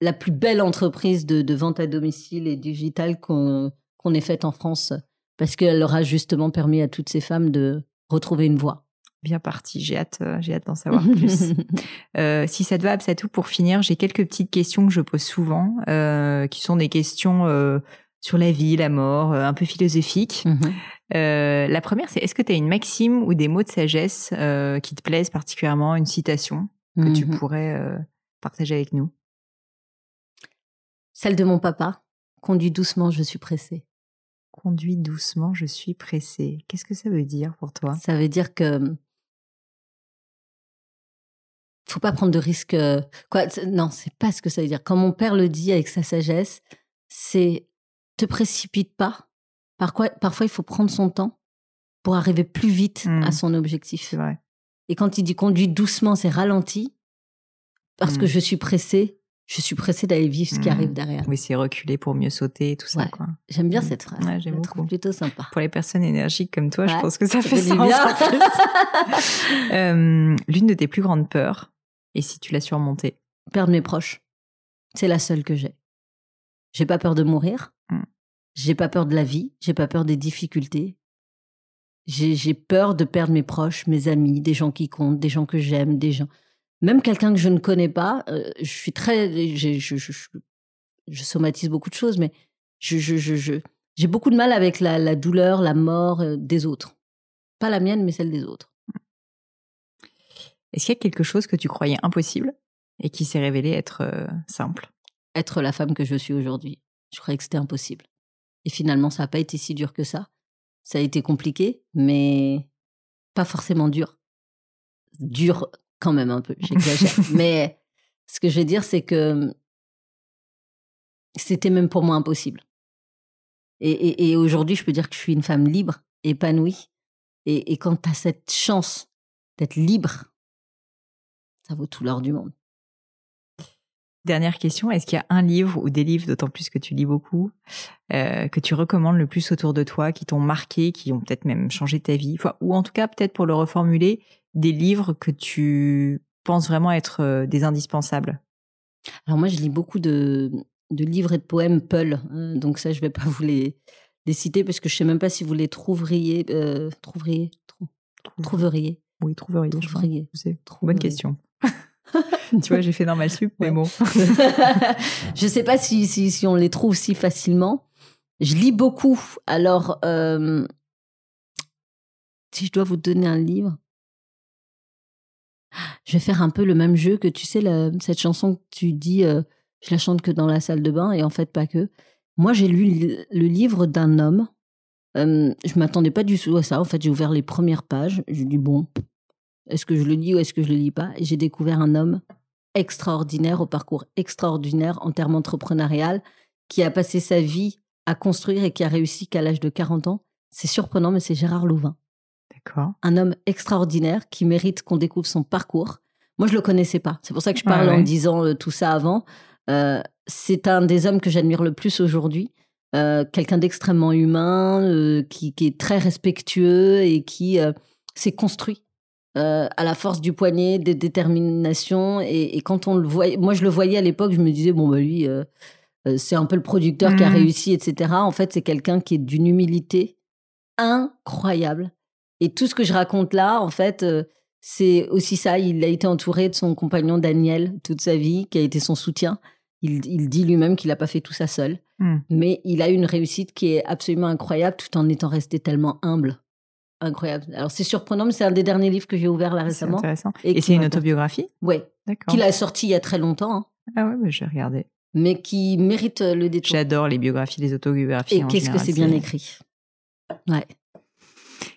la, plus belle entreprise de, de vente à domicile et digital qu'on qu'on ait faite en France, parce qu'elle aura justement permis à toutes ces femmes de retrouver une voie. Bien parti, j'ai hâte, euh, j'ai hâte d'en savoir plus. [LAUGHS] euh, si ça te va, Absatou, pour finir, j'ai quelques petites questions que je pose souvent, euh, qui sont des questions euh, sur la vie, la mort, un peu philosophiques. Mhm. La première, c'est est-ce que tu as une maxime ou des mots de sagesse qui te plaisent particulièrement, une citation que tu mhm. pourrais partager avec nous? Celle de mon papa. Conduis doucement, je suis pressée conduis doucement, je suis pressée. Qu'est-ce que ça veut dire pour toi? Ça veut dire que mmh, faut pas prendre de risques. Euh, quoi Non, c'est pas ce que ça veut dire. Quand mon père le dit avec sa sagesse, c'est te précipite pas. Parfois, parfois, il faut prendre son temps pour arriver plus vite à mmh. son objectif. Vrai. Et quand il dit conduis doucement, c'est ralenti parce que mmh. je suis pressée je suis pressée d'aller vivre ce qui arrive mmh. derrière. Oui, c'est reculer pour mieux sauter, tout ça. J'aime bien mmh. cette phrase. Ouais, j'aime beaucoup. plutôt sympa. Pour les personnes énergiques comme toi, je pense que ça, fait sens. [LAUGHS] euh, L'une de tes plus grandes peurs, et si tu l'as surmontée? Perdre mes proches. C'est la seule que j'ai. J'ai pas peur de mourir. Mmh. J'ai pas peur de la vie. J'ai pas peur des difficultés. J'ai peur de perdre mes proches, mes amis, des gens qui comptent, des gens que j'aime, des gens même quelqu'un que je ne connais pas, euh, je suis très, je, je, je, somatise beaucoup de choses, mais je, j'ai beaucoup de mal avec la, la douleur, la mort euh, des autres. Pas la mienne, mais celle des autres. Est-ce qu'il y a quelque chose que tu croyais impossible et qui s'est révélé être euh, simple? Être la femme que je suis aujourd'hui. Je croyais que c'était impossible. Et finalement, ça n'a pas été si dur que ça. Ça a été compliqué, mais pas forcément dur. Dur quand même un peu, j'exagère. [LAUGHS] Mais ce que je veux dire, c'est que c'était même pour moi impossible. Et, et, aujourd'hui, je peux dire que je suis une femme libre, épanouie. Et, et quand tu as cette chance d'être libre, ça vaut tout l'or du monde. Dernière question, est-ce qu'il y a un livre ou des livres, d'autant plus que tu lis beaucoup, euh, que tu recommandes le plus autour de toi, qui t'ont marqué, qui ont peut-être même changé ta vie, ou en tout cas peut-être pour le reformuler, des livres que tu penses vraiment être euh, des indispensables? Alors moi, je lis beaucoup de, de livres et de poèmes Peul, hein, donc ça, je vais pas vous les, les, citer parce que je sais même pas si vous les trouveriez, euh, trouveriez, trouveriez. Oui, trouveriez. trouveriez. C'est bonne question. [LAUGHS] tu vois, j'ai fait normal sup, mais bon. [LAUGHS] je sais pas si, si, si, on les trouve si facilement. Je lis beaucoup. Alors, euh, si je dois vous donner un livre, je vais faire un peu le même jeu que tu sais, cette chanson que tu dis, euh, je la chante que dans la salle de bain, et en fait, pas que. Moi, j'ai lu le livre d'un homme. Euh, je m'attendais pas du tout à ça. En fait, j'ai ouvert les premières pages. J'ai dit, bon, est-ce que je le lis ou est-ce que je le lis pas? Et j'ai découvert un homme extraordinaire, au parcours extraordinaire en termes entrepreneurial, qui a passé sa vie à construire et qui a réussi qu'à l'âge de 40 ans. C'est surprenant, mais c'est Gérard Louvain. Un homme extraordinaire qui mérite qu'on découvre son parcours. Moi, je le connaissais pas. C'est pour ça que je parle en disant euh, tout ça avant. Euh, c'est un des hommes que j'admire le plus aujourd'hui. Euh, quelqu'un d'extrêmement humain, qui, est très respectueux et qui s'est construit à la force du poignet, des déterminations. Et, quand on le voyait, moi je le voyais à l'époque, je me disais bon bah lui, c'est un peu le producteur qui a mmh. réussi, etc. En fait, c'est quelqu'un qui est d'une humilité incroyable et tout ce que je raconte là, en fait, euh, c'est aussi ça. Il a été entouré de son compagnon Daniel toute sa vie, qui a été son soutien. Il, dit lui-même qu'il n'a pas fait tout ça seul. Hmm. Mais il a eu une réussite qui est absolument incroyable tout en étant resté tellement humble. Incroyable. Alors c'est surprenant, mais c'est un des derniers livres que j'ai ouvert là récemment. C'est intéressant. Et, c'est une autobiographie Oui. D'accord. Qu'il a sorti il y a très longtemps. Hein. Ah ouais, mais j'ai regardé. Mais qui mérite euh, le détour. J'adore les biographies, les autobiographies. Et qu'est-ce que c'est bien écrit. Ouais.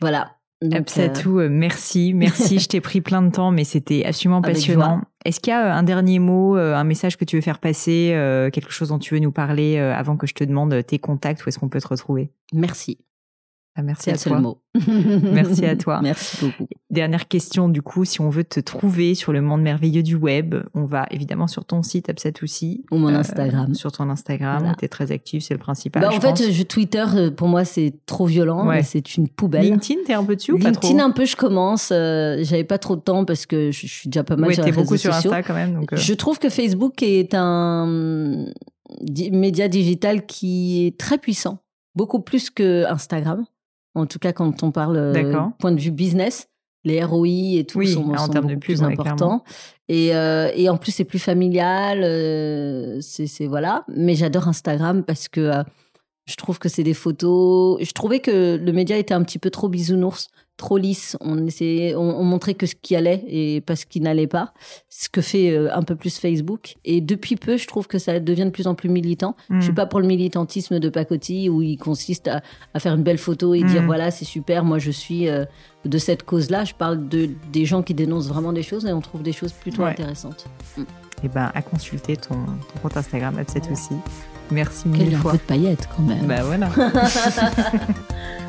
Voilà. Absatou, euh, euh, merci, merci. [LAUGHS] je t'ai pris plein de temps, mais c'était absolument passionnant. Est-ce qu'il y a euh, un dernier mot, un message que tu veux faire passer, quelque chose dont tu veux nous parler avant que je te demande tes contacts, où est-ce qu'on peut te retrouver? Merci. Ah, merci à toi. mot. [LAUGHS] Merci à toi. Merci beaucoup. Dernière question, du coup, si on veut te trouver sur le monde merveilleux du web, on va évidemment sur ton site Upset aussi. Ou mon euh, Instagram. Sur ton Instagram, Voilà. où tu es très active, c'est le principal. Bah, je en fait, pense. je, Twitter, euh, pour moi, c'est trop violent. Ouais. C'est une poubelle. LinkedIn, t'es un peu dessus ou pas trop? LinkedIn, un peu, je commence. euh, J'avais pas trop de temps parce que je, je suis déjà pas mal Ouais, sur les beaucoup sur. Insta quand même. Donc, euh, Je trouve que Facebook est un di- média digital qui est très puissant, beaucoup plus que Instagram. En tout cas, quand on parle euh, point de vue business, les ROI et tout Oui, sont, en sont termes de pub, plus ouais, importants. Et, euh, et en plus, c'est plus familial. euh, c'est c'est- voilà. Mais j'adore Instagram parce que euh, je trouve que c'est des photos. Je trouvais que le média était un petit peu trop bisounours, trop lisse. On essayait, on, on montrait que ce qui allait et pas ce qui n'allait pas. Ce que fait euh, un peu plus Facebook. Et depuis peu, je trouve que ça devient de plus en plus militant. hmm. Je suis pas pour le militantisme de pacotille où il consiste à, à faire une belle photo et dire Mm. voilà c'est super, moi je suis euh, de cette cause-là. Je parle de des gens qui dénoncent vraiment des choses et on trouve des choses plutôt Ouais. intéressantes. Eh ben, à consulter ton, ton compte Instagram Upset Voilà. aussi. Merci Quel mille fois. de paillettes quand même. Bah voilà. [LAUGHS] [LAUGHS]